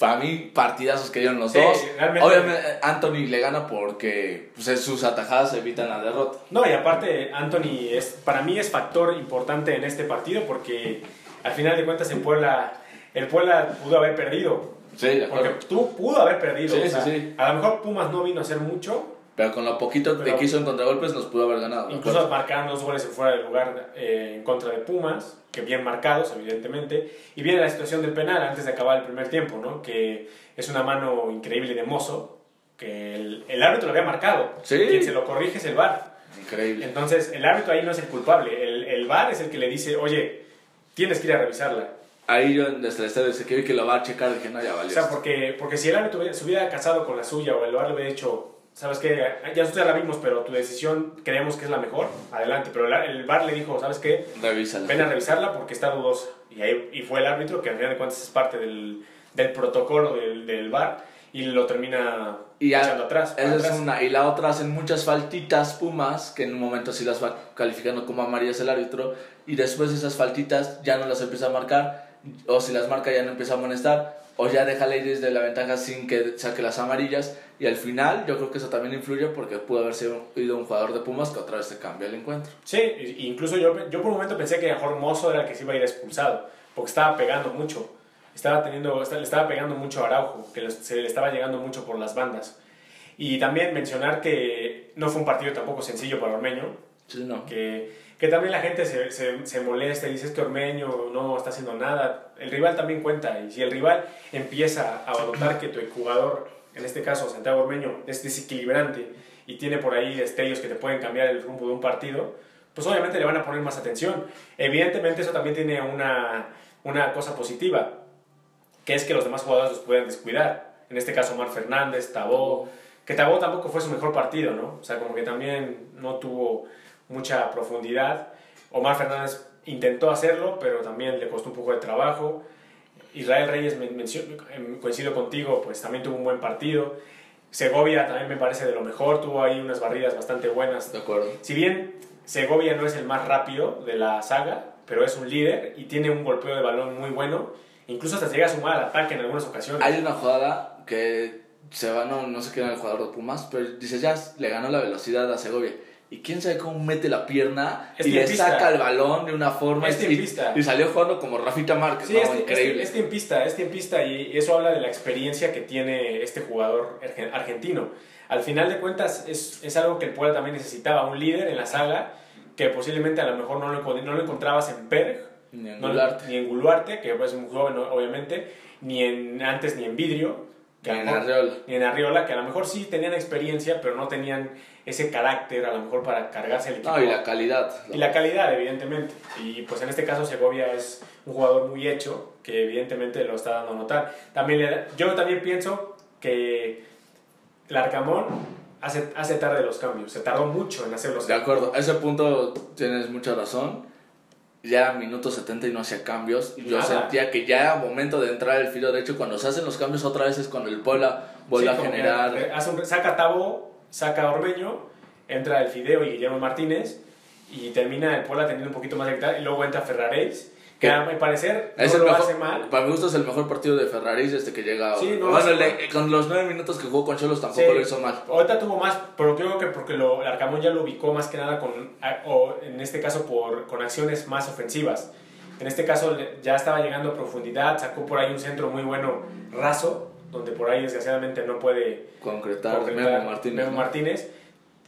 para mí, partidazos que dieron los Sí, dos. realmente. Obviamente, Anthony le gana porque pues, sus atajadas evitan la derrota. No, y aparte, Anthony es, para mí es factor importante en este partido porque al final de cuentas en Puebla, el Puebla pudo haber perdido. Sí, Porque tú pudo haber perdido. Sí, o sea. A lo mejor Pumas no vino a hacer mucho. Pero con lo poquito Pero- que quiso en contragolpes, nos pudo haber ganado. Incluso marcaron dos goles en fuera de lugar eh, en contra de Pumas, que bien marcados, evidentemente. Y viene la situación del penal antes de acabar el primer tiempo, ¿no? Que es una mano increíble de Mozo, que el, el árbitro lo había marcado. Sí. Quien se lo corrige es el VAR. Increíble. Entonces, el árbitro ahí no es el culpable. El, el VAR es el que le dice, oye, tienes que ir a revisarla. Ahí yo desde el estadio, que vi que lo va a checar, dije, no, ya valió. O sea, porque, porque si el árbitro se hubiera casado con la suya o el VAR le hubiera dicho, sabes qué, ya nosotros ya la vimos, pero tu decisión creemos que es la mejor, adelante. Pero el, el VAR le dijo, ¿sabes qué? Revísala. Ven a revisarla porque está dudosa. Y, ahí, y fue el árbitro, que al final de cuentas es parte del, del protocolo del, del VAR, y lo termina Y ya, echando atrás. esa es una. Y la otra hacen muchas faltitas Pumas, que en un momento sí las va calificando como amarillas el árbitro, y después esas faltitas ya no las empieza a marcar, o si las marca ya no empieza a amonestar, o ya deja la desde la ventaja sin que saque las amarillas, y al final yo creo que eso también influye porque pudo haber sido ido un jugador de Pumas que otra vez te cambia el encuentro. Sí, incluso yo, yo por un momento pensé que mejor Mozo era el que se iba a ir expulsado, porque estaba pegando mucho. Estaba teniendo, le estaba pegando mucho a Araujo, que se le estaba llegando mucho por las bandas. Y también mencionar que no fue un partido tampoco sencillo para Ormeño, Sí, no. que, que también la gente se, se, se molesta y dice "Es que Ormeño no está haciendo nada. El rival también cuenta, y si el rival empieza a notar que tu jugador, en este caso Santiago Ormeño, es desequilibrante y tiene por ahí destellos que te pueden cambiar el rumbo de un partido, pues obviamente le van a poner más atención. Evidentemente eso también tiene una, una cosa positiva, que es que los demás jugadores los pueden descuidar. En este caso Omar Fernández, Tabó, que Tabó tampoco fue su mejor partido, ¿no? O sea, como que también no tuvo mucha profundidad. Omar Fernández intentó hacerlo, pero también le costó un poco de trabajo. Israel Reyes, em, coincido contigo, pues también tuvo un buen partido. Segovia también me parece de lo mejor, tuvo ahí unas barridas bastante buenas. De acuerdo. Si bien Segovia no es el más rápido de la saga, pero es un líder y tiene un golpeo de balón muy bueno, incluso hasta llega a sumar al ataque en algunas ocasiones. Hay una jugada que se va, no, no sé quién era el jugador de Pumas, pero dice ya le ganó la velocidad a Segovia. Y quién sabe cómo mete la pierna y le saca el balón de una forma. Es y, y salió jugando como Rafita Márquez, Sí, ¿no? Increíble. es tiempista, es tiempista y eso habla de la experiencia que tiene este jugador argen- argentino. Al final de cuentas es, es algo que el Puebla también necesitaba, un líder en la saga que posiblemente a lo mejor no lo, no lo encontrabas en Perg, Ni en no- Gularte. ni en Guluarte, que es un joven obviamente, ni en, antes ni en Vidrio, que en mejor- ni en Arriola, que a lo mejor sí tenían experiencia, pero no tenían ese carácter a lo mejor para cargarse el equipo. No, y la calidad. Y la calidad, evidentemente. Y pues en este caso Segovia es un jugador muy hecho, que evidentemente lo está dando a notar. También le yo también pienso que Larcamón hace, hace tarde los cambios, se tardó mucho en hacer los De acuerdo, a ese punto tienes mucha razón. ya minuto 70 y no hacía cambios. Y yo sentía que ya era momento de entrar el filo derecho. Cuando se hacen los cambios otra vez es cuando el Puebla vuelve Sí, a generar. hace un- saca Tabo, saca a Ormeño, entra el Fideo y Guillermo Martínez y termina el Puebla teniendo un poquito más de guitarra y luego entra Ferraréis, que a mi parecer Es no el lo mejor- hace mal. Para mi gusto es el mejor partido de Ferrari desde que llega. Sí, no bueno, mal. con los nueve minutos que jugó con Cholos tampoco Sí. lo hizo mal. Ahorita tuvo más, pero creo que porque lo, el Arcamón ya lo ubicó más que nada con, o en este caso por, con acciones más ofensivas. En este caso le- ya estaba llegando a profundidad, sacó por ahí un centro muy bueno, raso, donde por ahí desgraciadamente no puede Concretar, concretar Memo Martínez. Memo ¿no? Martínez.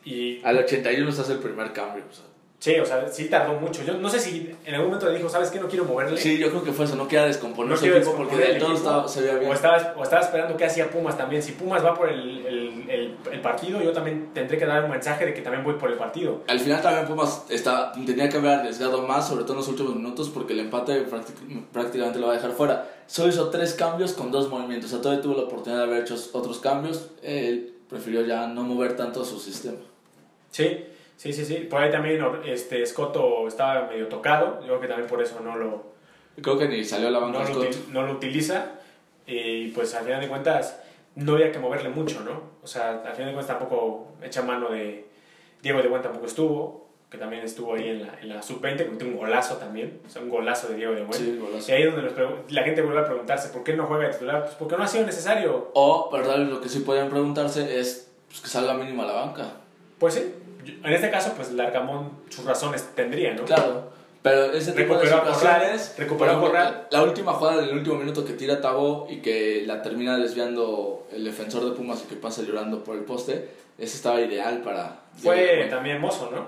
Y Al 81 se hace el primer cambio. o sea. Sí, o sea, sí tardó mucho. Yo no sé si en algún momento le dijo, ¿sabes qué? No quiero moverle. Sí, yo creo que fue eso, no quería descomponer No su equipo porque del el todo estaba, se veía bien. O estaba, o estaba esperando qué hacía Pumas también. Si Pumas va por el, el, el, el partido, yo también tendré que dar un mensaje de que también voy por el partido. Al final también Pumas está, tenía que haber arriesgado más, sobre todo en los últimos minutos, porque el empate prácti- prácticamente lo va a dejar fuera. Solo hizo tres cambios con dos movimientos. O sea, todavía tuvo la oportunidad de haber hecho otros cambios. Él prefirió ya no mover tanto su sistema. Sí, sí, sí, sí. Por ahí también este, Scotto estaba medio tocado. Yo creo que también por eso no lo, Creo que ni salió a la banca no lo, Scott. util- no lo utiliza. Y pues al final de cuentas no había que moverle mucho, ¿no? O sea, al final de cuentas tampoco echa mano de... Diego de Buen tampoco estuvo, que también estuvo ahí en la, en la sub-20, que metió un golazo también. O sea, un golazo de Diego de Buen. Sí, golazo. Y ahí es donde los la gente vuelve a preguntarse, ¿por qué no juega de titular? Pues porque no ha sido necesario. O, verdad, lo que sí podrían preguntarse es pues, que salga mínimo a la banca. Pues sí, en este caso, pues Larcamón sus razones tendría, ¿no? Claro. Pero ese tipo de Recuperó a situaciones. Recuperó Corral. La última jugada del último minuto que tira Tabo y que la termina desviando el defensor de Pumas y que pasa llorando por el poste. Ese estaba ideal para. Fue también Mozo, ¿no?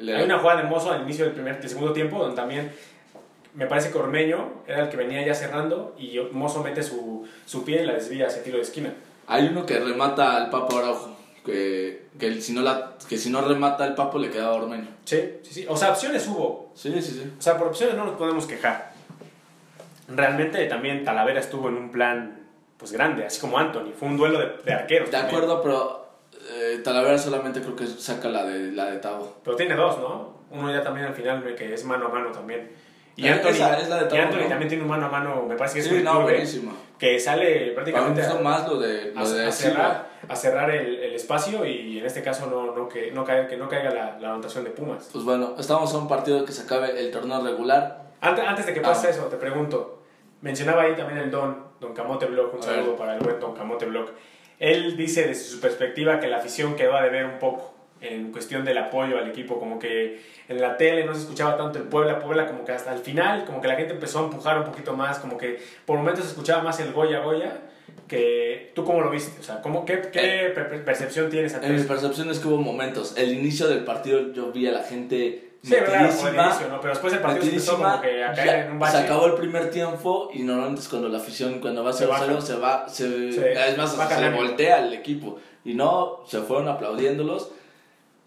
le- Hay una jugada de Mozo al inicio del primer del segundo tiempo donde también me parece que Ormeño era el que venía ya cerrando y Mozo mete su, su pie y la desvía hacia tiro de esquina. Hay uno que remata al Papo Araujo. Que, que, si no la, que si no remata el Papo le queda Ormeño. Sí, sí, sí. O sea, opciones hubo. Sí, sí, sí. O sea, por opciones no nos podemos quejar. Realmente también Talavera estuvo en un plan pues grande, así como Anthony. Fue un duelo de, de arqueros. De también. acuerdo, pero eh, Talavera solamente creo que saca la de, la de Tabo. Pero tiene dos, ¿no? Uno ya también al final que es mano a mano también. Y Eh, Anthony, esa es la de y Tabo, Anthony ¿no? también tiene un mano a mano, me parece que es Sí, no, Iturbe, buenísimo. que sale prácticamente a, más lo de, a- lo de a cerrar, a cerrar el, el espacio y en este caso no, no, que, no, caiga, que no caiga la, la anotación de Pumas. Pues bueno, estamos a un partido que se acabe el torneo regular. Antes, antes de que pase Ah. eso, te pregunto, mencionaba ahí también el Don, Don Camote Block, un A saludo para el buen Don Camote Block. Él dice desde su perspectiva que la afición quedó a deber un poco en cuestión del apoyo al equipo, como que en la tele no se escuchaba tanto el Puebla, Puebla como que hasta el final, como que la gente empezó a empujar un poquito más, como que por momentos se escuchaba más el Goya Goya, que tú cómo lo viste, o sea, ¿cómo, ¿qué, qué per- percepción tienes ante En mi percepción es que hubo momentos. El inicio del partido yo vi a la gente Sí, verdad, el inicio, ¿no? Pero después el partido se empezó como que a ya en un bache. Se acabó el primer tiempo y normalmente es cuando la afición, cuando va Se 0-0, baja. se va, se, Sí, es más, se le voltea el equipo. Y no, se fueron aplaudiéndolos.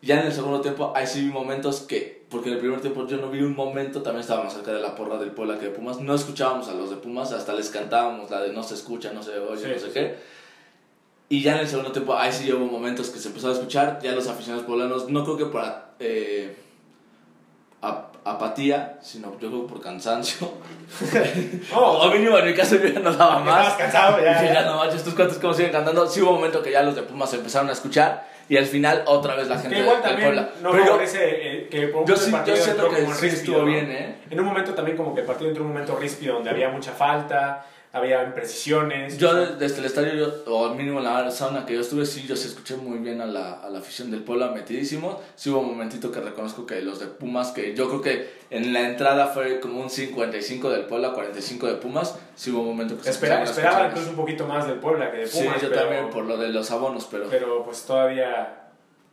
Ya en el segundo tiempo, ahí sí vi momentos que, porque en el primer tiempo yo no vi un momento, también estábamos cerca de la porra del Puebla que de Pumas, no escuchábamos a los de Pumas, hasta les cantábamos la de no se escucha, no se oye, Sí, no sé sí, qué. Y ya en el segundo tiempo, ahí sí hubo momentos que se empezó a escuchar, ya los aficionados poblanos, no creo que por eh, ap- apatía, sino yo creo que por cansancio. Oh, *laughs* *laughs* o mínimo en mi caso yo ya no daba Estabas más. cansado ya, *laughs* ya. ya no manches, estos cuantos cómo siguen cantando. Sí hubo un momento que ya los de Pumas se empezaron a escuchar y al final otra vez la gente Que igual también no Pero favorece eh, que por un yo, sí, yo siento que como sí ríspido, estuvo ¿no? bien, ¿eh? En un momento también como que el partido entró en un momento ríspido donde había mucha falta, había imprecisiones. Yo de- desde el estadio, yo- o al mínimo en la sauna que yo estuve, sí, yo sí escuché muy bien a la, a la afición del Puebla metidísimo. Sí hubo un momentito que reconozco que los de Pumas, que yo creo que en la entrada fue como un 55 del Puebla, 45 de Pumas. Sí hubo un momento que se Espera- esperaba incluso un poquito más del Puebla que de Sí, Pumas, yo pero, también por lo de los abonos, pero... pero pues todavía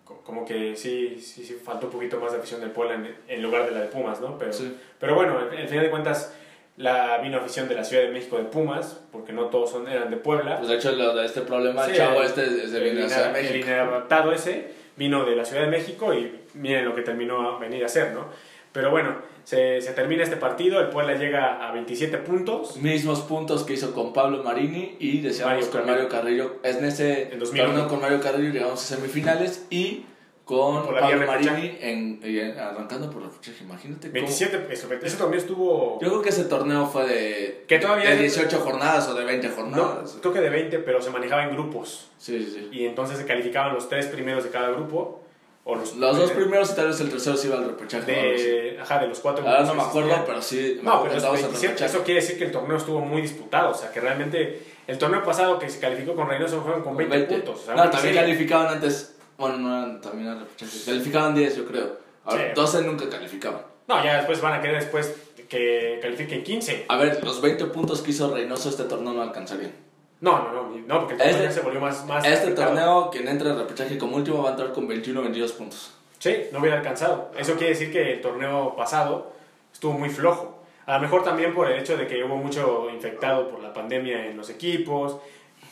co- como que sí, sí, sí faltó un poquito más de afición del Puebla en, en lugar de la de Pumas, ¿no? Pero, Sí. pero bueno, al final de cuentas la vino afición de la Ciudad de México de Pumas, porque no todos son, eran de Puebla. Pues de hecho lo este problema, Sí, chavo este es de el, ina- el inadaptado ese vino de la Ciudad de México y miren lo que terminó a venir a hacer, ¿no? Pero bueno, se, se termina este partido, el Puebla llega a 27 puntos. Mismos puntos que hizo con Pablo Marini y deseamos Mario con. Mario Carrillo. Es en ese En 2001. torneo con Mario Carrillo llegamos a semifinales y con Por la Pablo. Marini en, en- arrancando por repechaje. Imagínate cómo- 27, eso, ese torneo estuvo... Yo creo que ese torneo fue de, Que todavía- de 18 jornadas o de 20 No, jornadas. creo que de 20, pero se manejaba en grupos. Sí, sí, sí. Y entonces se calificaban los tres primeros de cada grupo. O los, Los dos primeros y tal vez el tercero sí iba al repechaje. de, ajá, de los cuatro Ahora no me acuerdo, pero sí. No, pero es en 27, repechaje. eso quiere decir que el torneo estuvo muy disputado. O sea, que realmente el torneo pasado que se calificó con Reynoso fueron con 20, 20. puntos. O sea, no, también serie- calificaban antes. Bueno, no eran también al repechaje. Calificaban 10, yo creo. Ahora, Sí. 12 nunca calificaban. No, ya después van a querer después que califiquen 15. A ver, los 20 puntos que hizo Reynoso este torneo no alcanzarían. No, no, no, no porque el Este- torneo ya se volvió más. más Este complicado. torneo, quien entre al repechaje como último va a entrar con 21 o 22 puntos. Sí, no hubiera alcanzado. Eso quiere decir que el torneo pasado estuvo muy flojo. A lo mejor también por el hecho de que hubo mucho infectado por la pandemia en los equipos,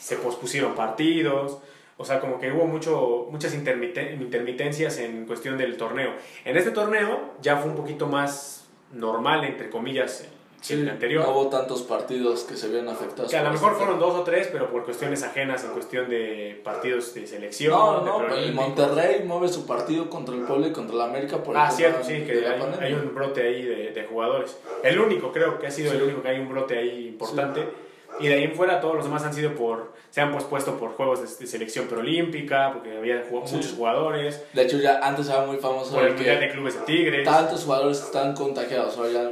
se pospusieron partidos, o sea, como que hubo mucho, muchas intermite- intermitencias en cuestión del torneo. En este torneo ya fue un poquito más normal, entre comillas, que el anterior. No hubo tantos partidos que se vieron afectados. Que a lo mejor este fueron dos o tres, pero por cuestiones ajenas en cuestión de partidos de selección. No, no, el League. Monterrey mueve su partido contra el Puebla y contra el América por Ah, cierto, sí, que la hay, un brote ahí de, de jugadores. El único, creo que ha sido el Sí. único que hay un brote ahí importante. Y de ahí en fuera todos los demás han sido por, se han pospuesto por juegos de, de selección preolímpica, porque había Sí. muchos jugadores, De hecho, ya antes era muy famoso por el Mundial de Clubes de Tigres. tantos jugadores están contagiados. Ahora ya,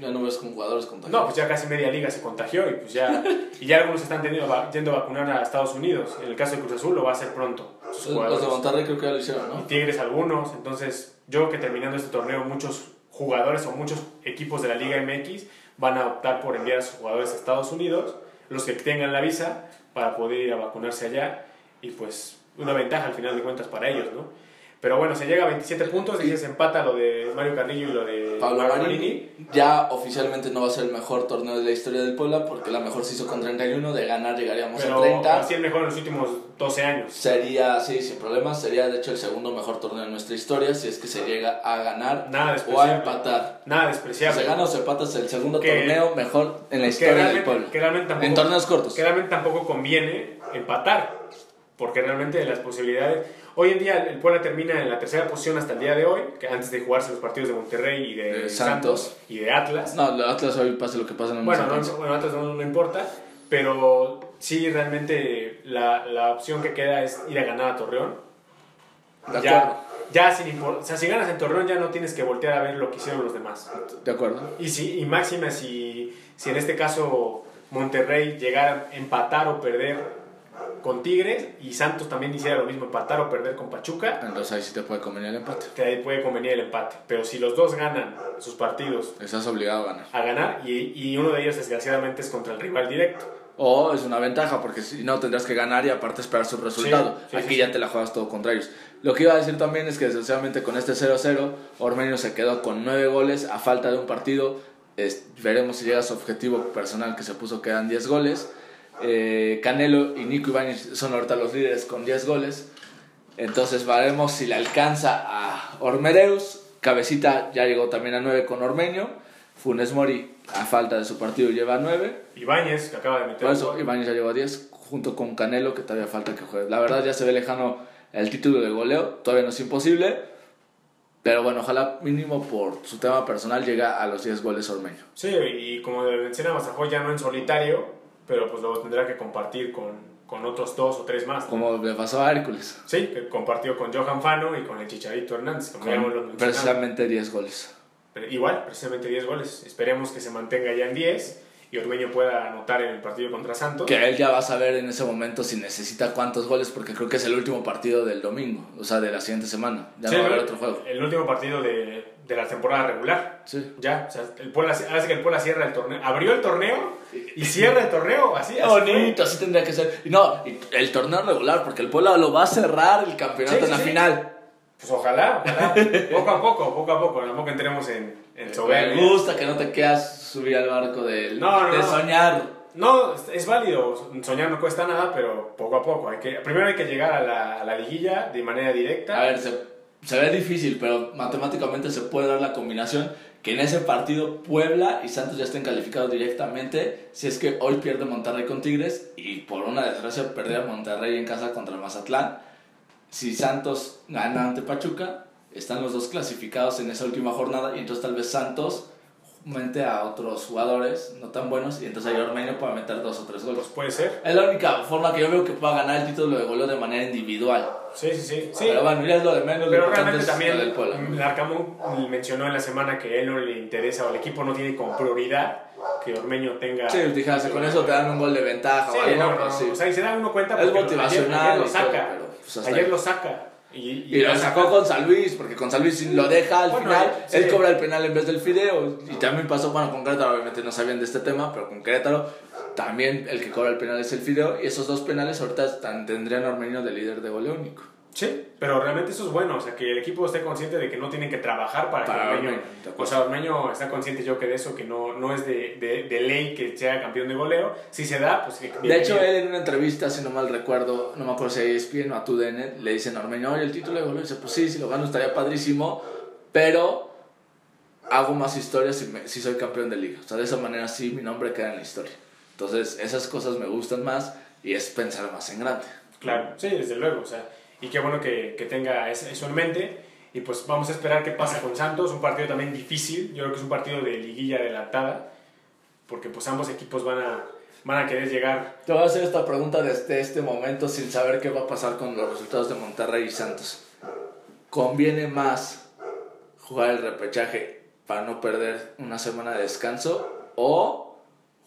ya no ves con jugadores contagiados. No, pues ya casi media liga se contagió y pues ya, *laughs* y ya algunos están teniendo, va- yendo a vacunar a Estados Unidos. En el caso de Cruz Azul lo va a hacer pronto. Los- de Monterrey creo que ya lo hicieron, y ¿no? Tigres algunos. Entonces, yo creo que terminando este torneo, muchos jugadores o muchos equipos de la Liga MX van a optar por enviar a sus jugadores a Estados Unidos, los que tengan la visa, para poder ir a vacunarse allá. Y pues, una ventaja al final de cuentas para ellos, ¿no? Pero bueno, se llega a 27 puntos y se empata lo de Mario Carrillo y lo de Pablo Mario Marini ya oficialmente no va a ser el mejor torneo de la historia del Puebla porque la mejor se hizo con 31, de ganar llegaríamos Pero a 30. así el mejor en los últimos 12 años. Sería, sí, sin problemas, sería de hecho el segundo mejor torneo de nuestra historia si es que se llega a ganar Nada o a empatar. Nada Si despreciable. se gana o se empata es el segundo Que- torneo mejor en la historia del Puebla. que realmente tampoco, En torneos cortos. que realmente tampoco conviene empatar, porque realmente las posibilidades... Hoy en día el Puebla termina en la tercera posición hasta el día de hoy, que antes de jugarse los partidos de Monterrey y de, De Santos. Santos. y de Atlas. No, Atlas hoy pase lo que pase en el bueno, no, bueno, Atlas no, no importa, pero sí realmente la, la opción que queda es ir a ganar a Torreón. De acuerdo. Ya, ya sin impor- o sea, si ganas en Torreón ya no tienes que voltear a ver lo que hicieron los demás. De acuerdo. Y, si, y máxima si, si en este caso Monterrey llegara a empatar o perder con Tigres y Santos también hiciera lo mismo, empatar o perder con Pachuca, Entonces ahí sí te puede convenir el empate. te ahí puede convenir el empate. Pero si los dos ganan sus partidos Estás obligado a ganar. a ganar y, y uno de ellos desgraciadamente es contra el rival directo. O es una ventaja, porque si no tendrás que ganar y aparte esperar su resultado. Sí, sí, Aquí sí, ya te la juegas todo contra ellos. Lo que iba a decir también es que desgraciadamente con este 0-0, Ormeño se quedó con 9 goles a falta de un partido. Es- veremos si llega a su objetivo personal que se puso que eran 10 goles. Eh, Canelo y Nico Ibáñez son ahorita los líderes con 10 goles. Entonces veremos si le alcanza a Ormereus. Cabecita ya llegó también a 9 con Ormeño. Funes Mori, a falta de su partido, lleva 9. Ibáñez, que acaba de meter Por eso. Ibáñez ya llegó a 10, junto con Canelo, que todavía falta que juegue. La verdad ya se ve lejano el título de goleo, todavía no es imposible, pero bueno, ojalá mínimo por su tema personal llega a los 10 goles Ormeño. Sí, y como menciona Masajó, ya no en solitario, pero pues lo tendrá que compartir con, con otros dos o tres más. Como le pasó a Hércules, Sí, que compartió con Johan Fano y con el Chicharito Hernández, como con precisamente 10 goles. Pero igual, precisamente 10 goles. Esperemos que se mantenga ya en 10 y Ormeño pueda anotar en el partido contra Santos. Que él ya va a saber en ese momento si necesita cuántos goles, porque creo que es el último partido del domingo, o sea, de la siguiente semana. Ya Sí, no va a haber otro juego. El último partido de, de la temporada regular. Sí. Ya, o sea, el Puebla, hace que el Puebla cierra el torneo. Abrió el torneo y cierra el torneo, así. así Bonito, así tendría que ser. Y no, el torneo regular, porque el Puebla lo va a cerrar el campeonato Sí, en la sí. final. Pues ojalá, ojalá. *laughs* poco a poco, poco a poco. Tampoco entremos en, en Me soberbia. gusta que no te quedas subir al barco del, No, no, de no. soñar. No, es- válido. Soñar no cuesta nada, pero poco a poco. Hay que, primero hay que llegar a la, a la liguilla de manera directa. A ver, se, se ve difícil, pero matemáticamente se puede dar la combinación que en ese partido Puebla y Santos ya estén calificados directamente si es que hoy pierde Monterrey con Tigres y por una desgracia perder a Monterrey en casa contra el Mazatlán. Si Santos gana ante Pachuca, están los dos clasificados en esa última jornada y entonces tal vez Santos mete a otros jugadores no tan buenos y entonces ahí Ormeño puede meter dos o tres goles. Pues puede ser. Es la única forma que yo veo que pueda ganar el título de goleo de manera individual. Sí, sí, sí. sí. Pero bueno, ya es lo de menos. Pero realmente es también. Larcamón mencionó en la semana que él no le interesa o el equipo no tiene como prioridad que Ormeño tenga... Sí, dijase, con eso te dan un gol de ventaja Sí, o algo, no, no, sí. O sea, y se da uno cuenta Es motivacional Ayer, ayer lo todo, saca. pero, pues, hasta ayer ahí. lo saca. Y, Y lo sacó con San Luis, porque con San Luis lo deja al Bueno, final, sí. él cobra el penal en vez del fideo. Y también pasó, bueno, con Querétaro obviamente no sabían de este tema, pero con Querétaro también el que cobra el penal es el fideo. Y esos dos penales ahorita están- tendrían Ormeño de líder de goleo único. Sí, pero realmente eso es bueno, o sea, que el equipo esté consciente de que no tienen que trabajar para, Para que Ormeño... O sea, Ormeño está consciente yo que de eso, que no, no es de, de, de ley que sea campeón de goleo. Si se da, pues... que- De hecho, él en una entrevista, si no mal recuerdo, no me acuerdo si a ESPN o a TUDN, le dicen a Ormeño, oye, el título de goleo. Y dice, pues sí, si lo gano estaría padrísimo, pero hago más historias si, me- si soy campeón de liga. O sea, de esa manera sí mi nombre queda en la historia. Entonces, esas cosas me gustan más y es pensar más en grande. Claro, sí, desde luego, o sea, y qué bueno que, que tenga eso en mente. Y pues vamos a esperar qué pasa con Santos, un partido también difícil, yo creo que es un partido de liguilla adelantada, porque pues ambos equipos van a, van a querer llegar. Te voy a hacer esta pregunta desde este momento sin saber qué va a pasar con los resultados de Monterrey y Santos. ¿Conviene más jugar el repechaje para no perder una semana de descanso o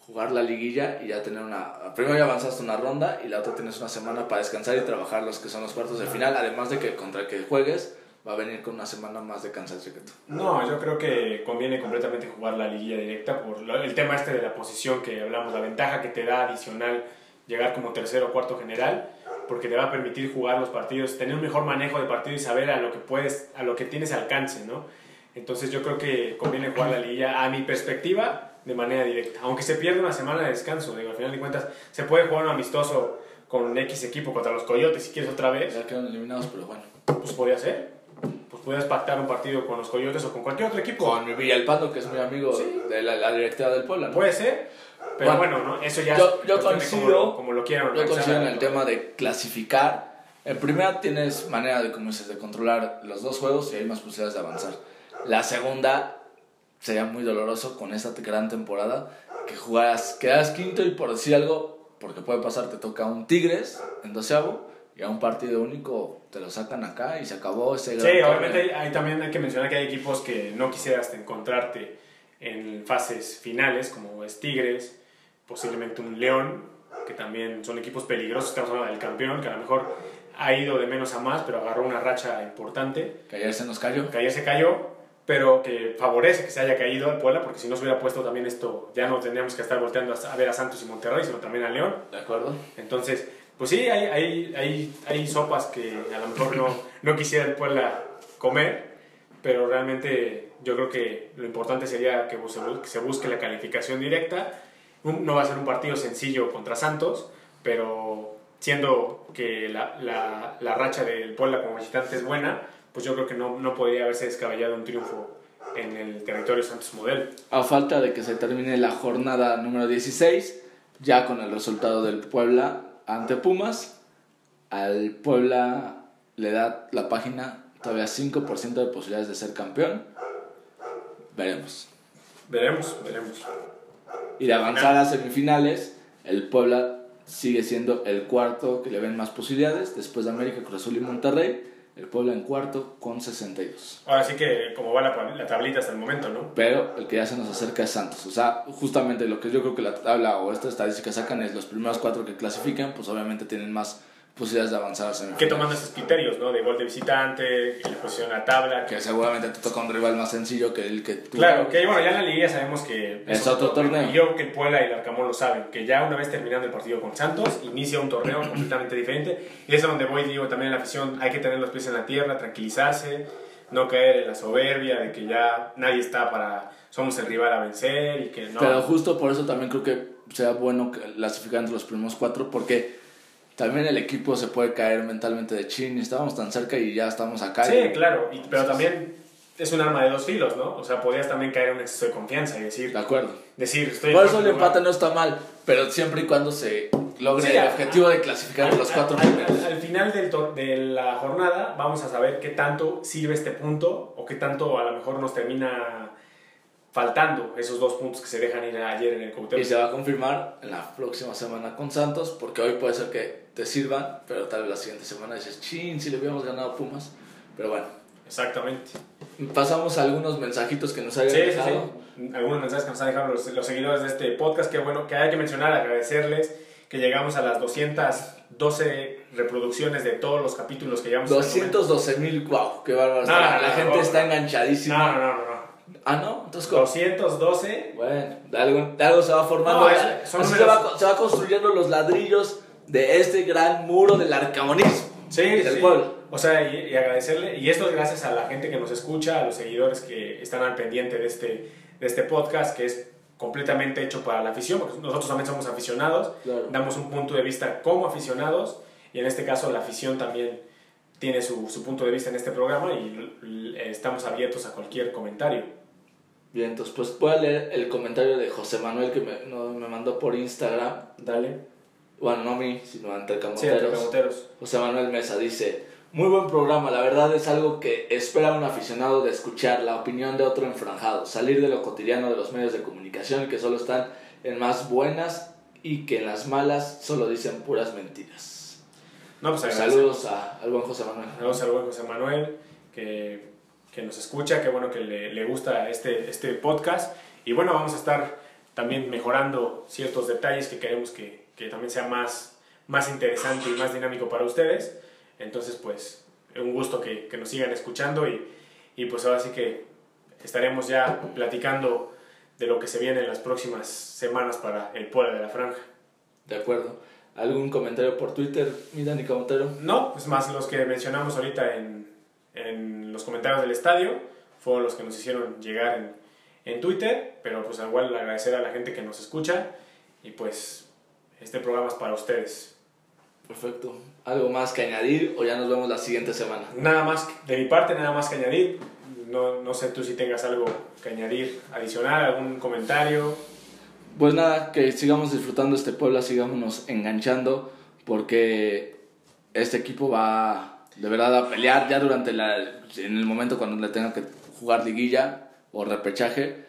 jugar la liguilla y ya tener una... Primero ya avanzaste una ronda y la otra tienes una semana para descansar y trabajar los que son los cuartos de final, además de que contra el que juegues va a venir con una semana más de cansancio que tú. No, yo creo que conviene completamente jugar la liguilla directa por el tema este de la posición que hablamos, la ventaja que te da adicional llegar como tercero o cuarto general, porque te va a permitir jugar los partidos, tener un mejor manejo de partido y saber a lo que puedes, a lo que tienes alcance, ¿no? Entonces yo creo que conviene jugar la liguilla, a mi perspectiva, de manera directa. Aunque se pierda una semana de descanso, digo, al final de cuentas, se puede jugar un amistoso con X equipo contra los Coyotes si quieres otra vez, Ya quedan eliminados, pero bueno. pues podría ser. Pues podrías pactar un partido con los Coyotes o con cualquier otro equipo. Con Villalpando, que es muy amigo Sí. de la, la directiva del Puebla, ¿no? Puede ser, pero Bueno, bueno, ¿no? eso ya yo- yo coincido- lo- como lo quieran Yo considero en el tema de clasificar. En primera tienes manera de, como dices, de controlar los dos juegos y hay más posibilidades de avanzar. La segunda sería muy doloroso con esta gran temporada que jugaras, quedas quinto y por decir algo, porque puede pasar, te toca un Tigres en doceavo y a un partido único te lo sacan acá y se acabó ese gran Sí, obviamente hay, hay también hay que mencionar que hay equipos que no quisieras encontrarte en fases finales, como es Tigres, posiblemente un León, que también son equipos peligrosos, estamos hablando del campeón, que a lo mejor ha ido de menos a más, pero agarró una racha importante, Que ayer se nos cayó. que ayer se cayó, pero que favorece que se haya caído al Puebla, porque si no se hubiera puesto también esto, ya no tendríamos que estar volteando a ver a Santos y Monterrey, sino también a León. ¿De acuerdo? Entonces, pues sí, hay, hay, hay, hay sopas que a lo mejor no, no quisiera el Puebla comer, pero realmente yo creo que lo importante sería que se bus- que se busque la calificación directa. No va a ser un partido sencillo contra Santos, pero siendo que la, la, la racha del Puebla como visitante es buena, pues yo creo que no, no podría haberse descabellado un triunfo en el territorio Santos Modelo. A falta de que se termine la jornada número 16, ya con el resultado del Puebla ante Pumas, al Puebla le da la página todavía 5% de posibilidades de ser campeón. Veremos. Veremos, veremos. Y de avanzar a semifinales, el Puebla sigue siendo el cuarto que le ven más posibilidades, después de América, Cruz Azul y Monterrey. El Puebla en cuarto con 62. Ahora sí que como va la, la tablita hasta el momento, ¿no? Pero el que ya se nos acerca es Santos. O sea, justamente lo que yo creo que la tabla o esta estadística sacan es los primeros cuatro que clasifican, pues obviamente tienen más posibilidades de avanzar a que semifinales. tomando esos criterios, ¿no? De gol de visitante, la posición a tabla. Que seguramente te toca un rival más sencillo que el que tú. Claro, que bueno, ya en la liguilla sabemos que Es otro torneo. Y yo que el Puebla y el Arcamón lo saben, que ya una vez terminando el partido con Santos, inicia un torneo completamente diferente. Y es a donde voy, digo, también en la afición, hay que tener los pies en la tierra, tranquilizarse, no caer en la soberbia de que ya nadie está para, somos el rival a vencer y que no. Pero justo por eso también creo que sea bueno clasificar entre los primeros cuatro, porque también el equipo se puede caer mentalmente de chin. Estábamos tan cerca y ya estamos acá. Sí, y- claro, y- pero también es un arma de dos filos, ¿no? O sea, podrías también caer en un exceso de confianza y decir, De acuerdo. decir estoy Por eso el empate no está mal, pero siempre y cuando se logre Sí, el objetivo de clasificar los cuatro al, al- primeros. al final del de la jornada vamos a saber qué tanto sirve este punto o qué tanto a lo mejor nos termina faltando esos dos puntos que se dejan ir ayer en el Y Cuauhtémoc. se va a confirmar en la próxima semana con Santos, porque hoy puede ser que te sirvan, pero tal vez la siguiente semana dices, chin, si le hubiéramos ganado a Pumas. Pero bueno, Exactamente. pasamos a algunos mensajitos que nos hayan Sí, sí, dejado. sí. Algunos mensajes que nos han dejado los, los seguidores de este podcast, que bueno, que hay que mencionar, agradecerles que llegamos a las 212 reproducciones de todos los capítulos que llevamos. hasta el momento. 212 mil, wow, qué bárbaro. está. Ah, la no, gente no, está no. enganchadísima. Ah, no, entonces ¿cómo? 212 Bueno, de algo, de algo se va formando. No, es- son Así se va, se va construyendo los ladrillos de este gran muro del arcamonismo. Sí, del sí. pueblo. O sea, y, y agradecerle, y esto es gracias a la gente que nos escucha, a los seguidores que están al pendiente de este, de este podcast, que es completamente hecho para la afición, porque nosotros también somos aficionados, Claro. damos un punto de vista como aficionados, y en este caso la afición también tiene su, su punto de vista en este programa, y estamos abiertos a cualquier comentario. Bien, entonces pues voy a leer el comentario de José Manuel que me, no, me mandó por Instagram. Dale. Bueno, no a mí, sino Sí, Camoteros. entre camoteros. José Manuel Mesa dice, muy buen programa, la verdad es algo que espera un aficionado de escuchar la opinión de otro enfranjado, salir de lo cotidiano de los medios de comunicación que solo están en más buenas y que en las malas solo dicen puras mentiras. No, pues. Saludos a, al buen José Manuel. Saludos al buen José Manuel, que, que nos escucha, que bueno que le, le gusta este, este podcast. Y bueno, vamos a estar también mejorando ciertos detalles que queremos que, que también sea más, más interesante y más dinámico para ustedes. Entonces, pues, un gusto que, que nos sigan escuchando y, y pues ahora sí que estaremos ya platicando de lo que se viene en las próximas semanas para el Puebla de la Franja. De acuerdo. ¿Algún comentario por Twitter, mi Dani? No, pues más los que mencionamos ahorita en, en los comentarios del estadio, fueron los que nos hicieron llegar en, en Twitter, pero pues igual agradecer a la gente que nos escucha y pues este programa es para ustedes. Perfecto. ¿Algo más que añadir o ya nos vemos la siguiente semana? Nada más, de mi parte, nada más que añadir. No, no sé tú si tengas algo que añadir adicional, algún comentario. Pues nada, que sigamos disfrutando este Puebla, sigámonos enganchando, porque este equipo va de verdad a pelear ya durante la, en el momento cuando le tenga que jugar liguilla o repechaje,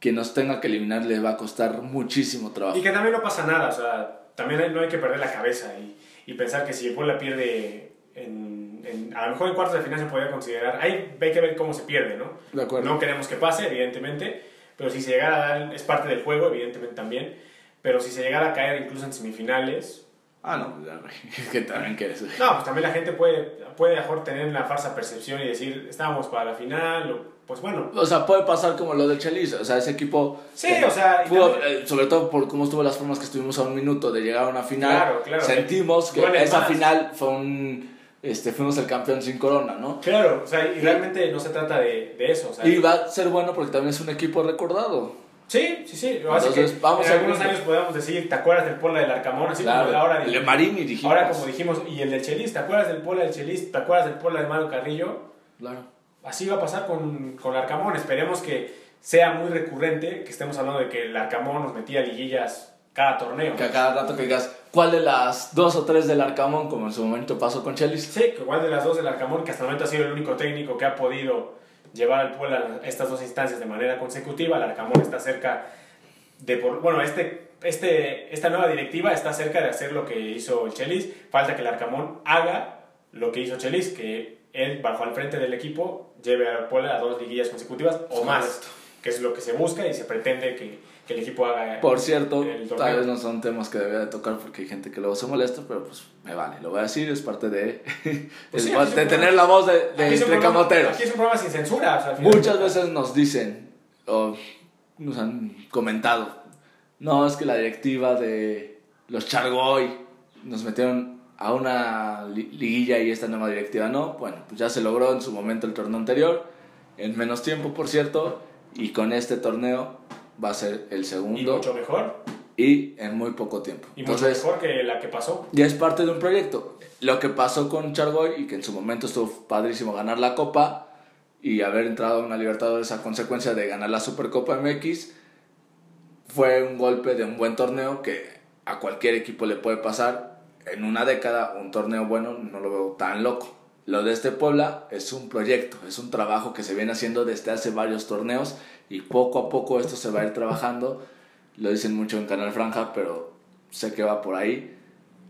quien nos tenga que eliminar le va a costar muchísimo trabajo. Y que también no pasa nada, o sea, también no hay que perder la cabeza y, y pensar que si el Puebla pierde, en, en- a lo mejor en cuartos de final se podría considerar, hay, hay que ver cómo se pierde, ¿no? De acuerdo. No queremos que pase, evidentemente, pero si se llegara a dar, es parte del juego, evidentemente también, pero si se llegara a caer incluso en semifinales, Ah, no, es *laughs* que también quieres. no, pues también la gente puede, puede mejor tener la falsa percepción y decir, estábamos para la final, o, pues bueno. O sea, puede pasar como lo del Chelis, o sea, ese equipo... Sí, o sea, y pudo- también- eh, sobre todo por cómo estuvo las formas que estuvimos a un minuto de llegar a una final, Claro, claro. sentimos que esa más. final fue un... Este, fuimos el campeón sin corona, ¿no? Claro, o sea, y realmente no se trata de, de eso, o sea, Y va a ser bueno porque también es un equipo recordado. Sí, sí, sí. Entonces, que vamos en a algunos ver. años podemos decir, ¿te acuerdas del Pola del Arcamón? Así como ahora, el de Marini dijimos. ahora como dijimos, y el del Chelis, ¿te acuerdas del Pola del Chelis? ¿Te acuerdas del Pola de Mario Carrillo? Claro. Así va a pasar con, con el Arcamón. Esperemos que sea muy recurrente, que estemos hablando de que el Arcamón nos metía liguillas cada torneo. Que a cada rato que digas, ¿cuál de las dos o tres del Arcamón, como en su momento pasó con Chelis? Sí, que igual de las dos del Arcamón, que hasta el momento ha sido el único técnico que ha podido llevar al Puebla a estas dos instancias de manera consecutiva. El Arcamón está cerca de... Por, bueno, este, este, esta nueva directiva está cerca de hacer lo que hizo el Chelis. Falta que el Arcamón haga lo que hizo Chelis, que él, bajo al frente del equipo, lleve al Puebla a dos liguillas consecutivas o más, que es lo que se busca y se pretende que, que el equipo haga. Por cierto, tal vez no son temas que debería de tocar porque hay gente que luego se molesta, pero pues me vale, lo voy a decir, es parte de, *laughs* Pues es sí, de tener la voz de, de Aquí es un entre programa- camoteros. Aquí es un programa sin censura. o sea, Muchas veces nos dicen, o nos han comentado, no, es que la directiva de los Chargoy nos metieron a una li- liguilla y esta nueva directiva no. Bueno, pues ya se logró en su momento el torneo anterior, en menos tiempo, por cierto, y con este torneo va a ser el Y segundo mucho mejor. y en muy poco tiempo. Y mucho mejor que la que pasó. ya es parte de un proyecto. Lo que pasó con Chargoy y que en su momento estuvo padrísimo ganar la Copa y haber entrado a una Libertadores a consecuencia de ganar la Supercopa MX, fue un golpe de un buen torneo que a cualquier equipo le puede pasar. En una década, un torneo bueno no lo veo tan loco. Lo de este Puebla es un proyecto, es un trabajo que se viene haciendo desde hace varios torneos y poco a poco esto se va a ir trabajando. Lo dicen mucho en Canal Franja, pero sé que va por ahí.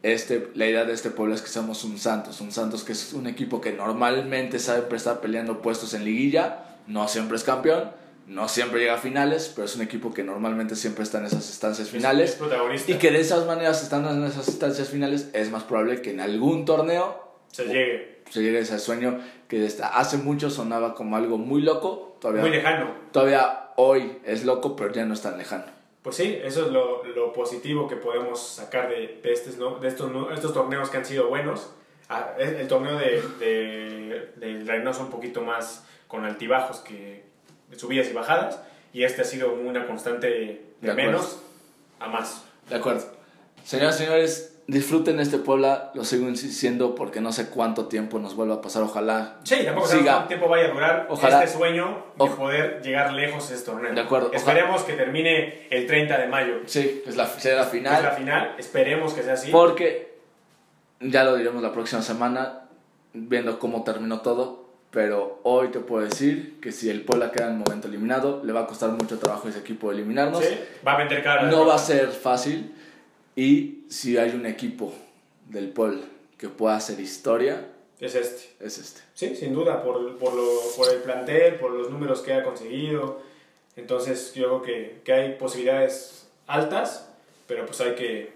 Este, la idea de este Puebla es que somos un Santos, un Santos que es un equipo que normalmente sabe estar peleando puestos en liguilla, no siempre es campeón, no siempre llega a finales, pero es un equipo que normalmente siempre está en esas instancias finales. Es protagonista. Y que de esas maneras, estando en esas instancias finales, es más probable que en algún torneo se llegue. Se llegue a ese sueño que desde hace mucho sonaba como algo muy loco. Todavía, Muy lejano. todavía hoy es loco, pero ya no es tan lejano. Pues sí, eso es lo, lo positivo que podemos sacar de, de, estos, ¿no? de estos, ¿no? estos torneos que han sido buenos. Ah, El, el torneo de, de, del Reynoso un poquito más con altibajos que subidas y bajadas. Y este ha sido una constante de, De menos a más. De acuerdo. Señoras y señores, disfruten este Puebla, lo sigo insistiendo porque no sé cuánto tiempo nos vuelva a pasar, ojalá. Sí, tampoco Siga. cuánto tiempo vaya a durar Ojalá. este sueño de poder llegar lejos a este torneo. De acuerdo. Ojalá. Esperemos que termine el 30 de mayo. Sí, es la, será la que es final. la final. Esperemos que sea así. Porque ya lo diremos la próxima semana, viendo cómo terminó todo. Pero hoy te puedo decir que si el Puebla queda en momento eliminado, le va a costar mucho trabajo a ese equipo eliminarnos. Sí, va a meter cara. No va a ser fácil. Y si hay un equipo del Puebla que pueda hacer historia, Es este. es este. Sí, sin duda, por, por, lo, por el plantel, por los números que ha conseguido. Entonces, yo creo que, que hay posibilidades altas, pero pues hay que,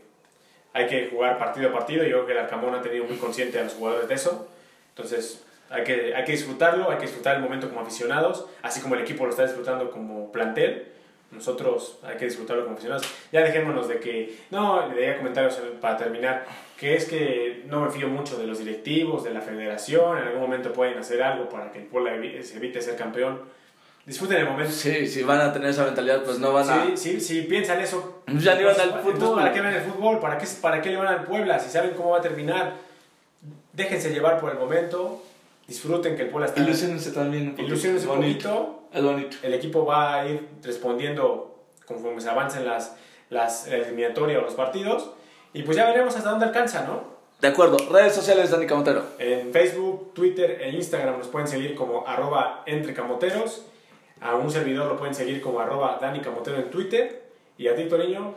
hay que jugar partido a partido. Yo creo que el Arcamón ha tenido muy consciente a los jugadores de eso. Entonces, hay que, hay que disfrutarlo, hay que disfrutar el momento como aficionados, así como el equipo lo está disfrutando como plantel. Nosotros hay que disfrutarlo como aficionados. Ya dejémonos de que, no, le daría comentarios para terminar, que es que no me fío mucho de los directivos, de la federación, en algún momento pueden hacer algo para que el Puebla se evite ser campeón. Disfruten el momento. Sí, si van a tener esa mentalidad, pues no van a... Sí, sí, sí, piensan eso. Ya ni van al fútbol. ¿Para qué ven el fútbol? ¿Para qué, ¿Para qué le van al Puebla? Si saben cómo va a terminar, déjense llevar por el momento. Disfruten que el Puebla está. Ilusionense también. Ilusionense un bonito. poquito. Es bonito. El equipo va a ir respondiendo conforme se avancen las, las la eliminatoria o los partidos. Y pues ya veremos hasta dónde alcanza, ¿no? De acuerdo. Redes sociales, Dani Camotero. En Facebook, Twitter e Instagram nos pueden seguir como arroba entrecamoteros. A un servidor lo pueden seguir como arroba Dani Camotero en Twitter. Y a ti, Toriño,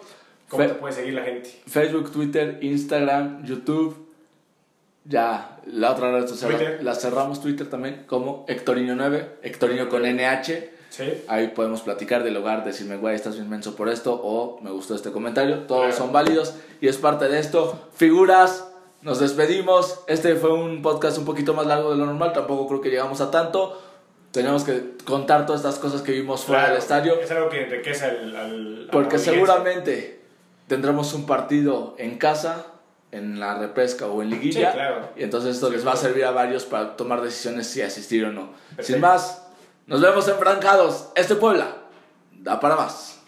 ¿cómo Fe- te puede seguir la gente? Facebook, Twitter, Instagram, YouTube. Ya, la otra red social Twitter. la cerramos Twitter también como Hectorino9, Hectorino con NH. Sí. Ahí podemos platicar del hogar, decirme, güey, estás bien menso por esto o me gustó este comentario. Todos Claro. son válidos y es parte de esto. Figuras, nos despedimos. Este fue un podcast un poquito más largo de lo normal, tampoco creo que llegamos a tanto. Tenemos que contar todas estas cosas que vimos fuera Claro, del estadio. Es algo que enriquece al. al- Porque seguramente tendremos un partido en casa, en la repesca o en liguilla. Sí, claro. Y entonces esto les va a servir a varios para tomar decisiones si asistir o no. Perfecto. Sin más, nos vemos enfrancados. Este Puebla da para más.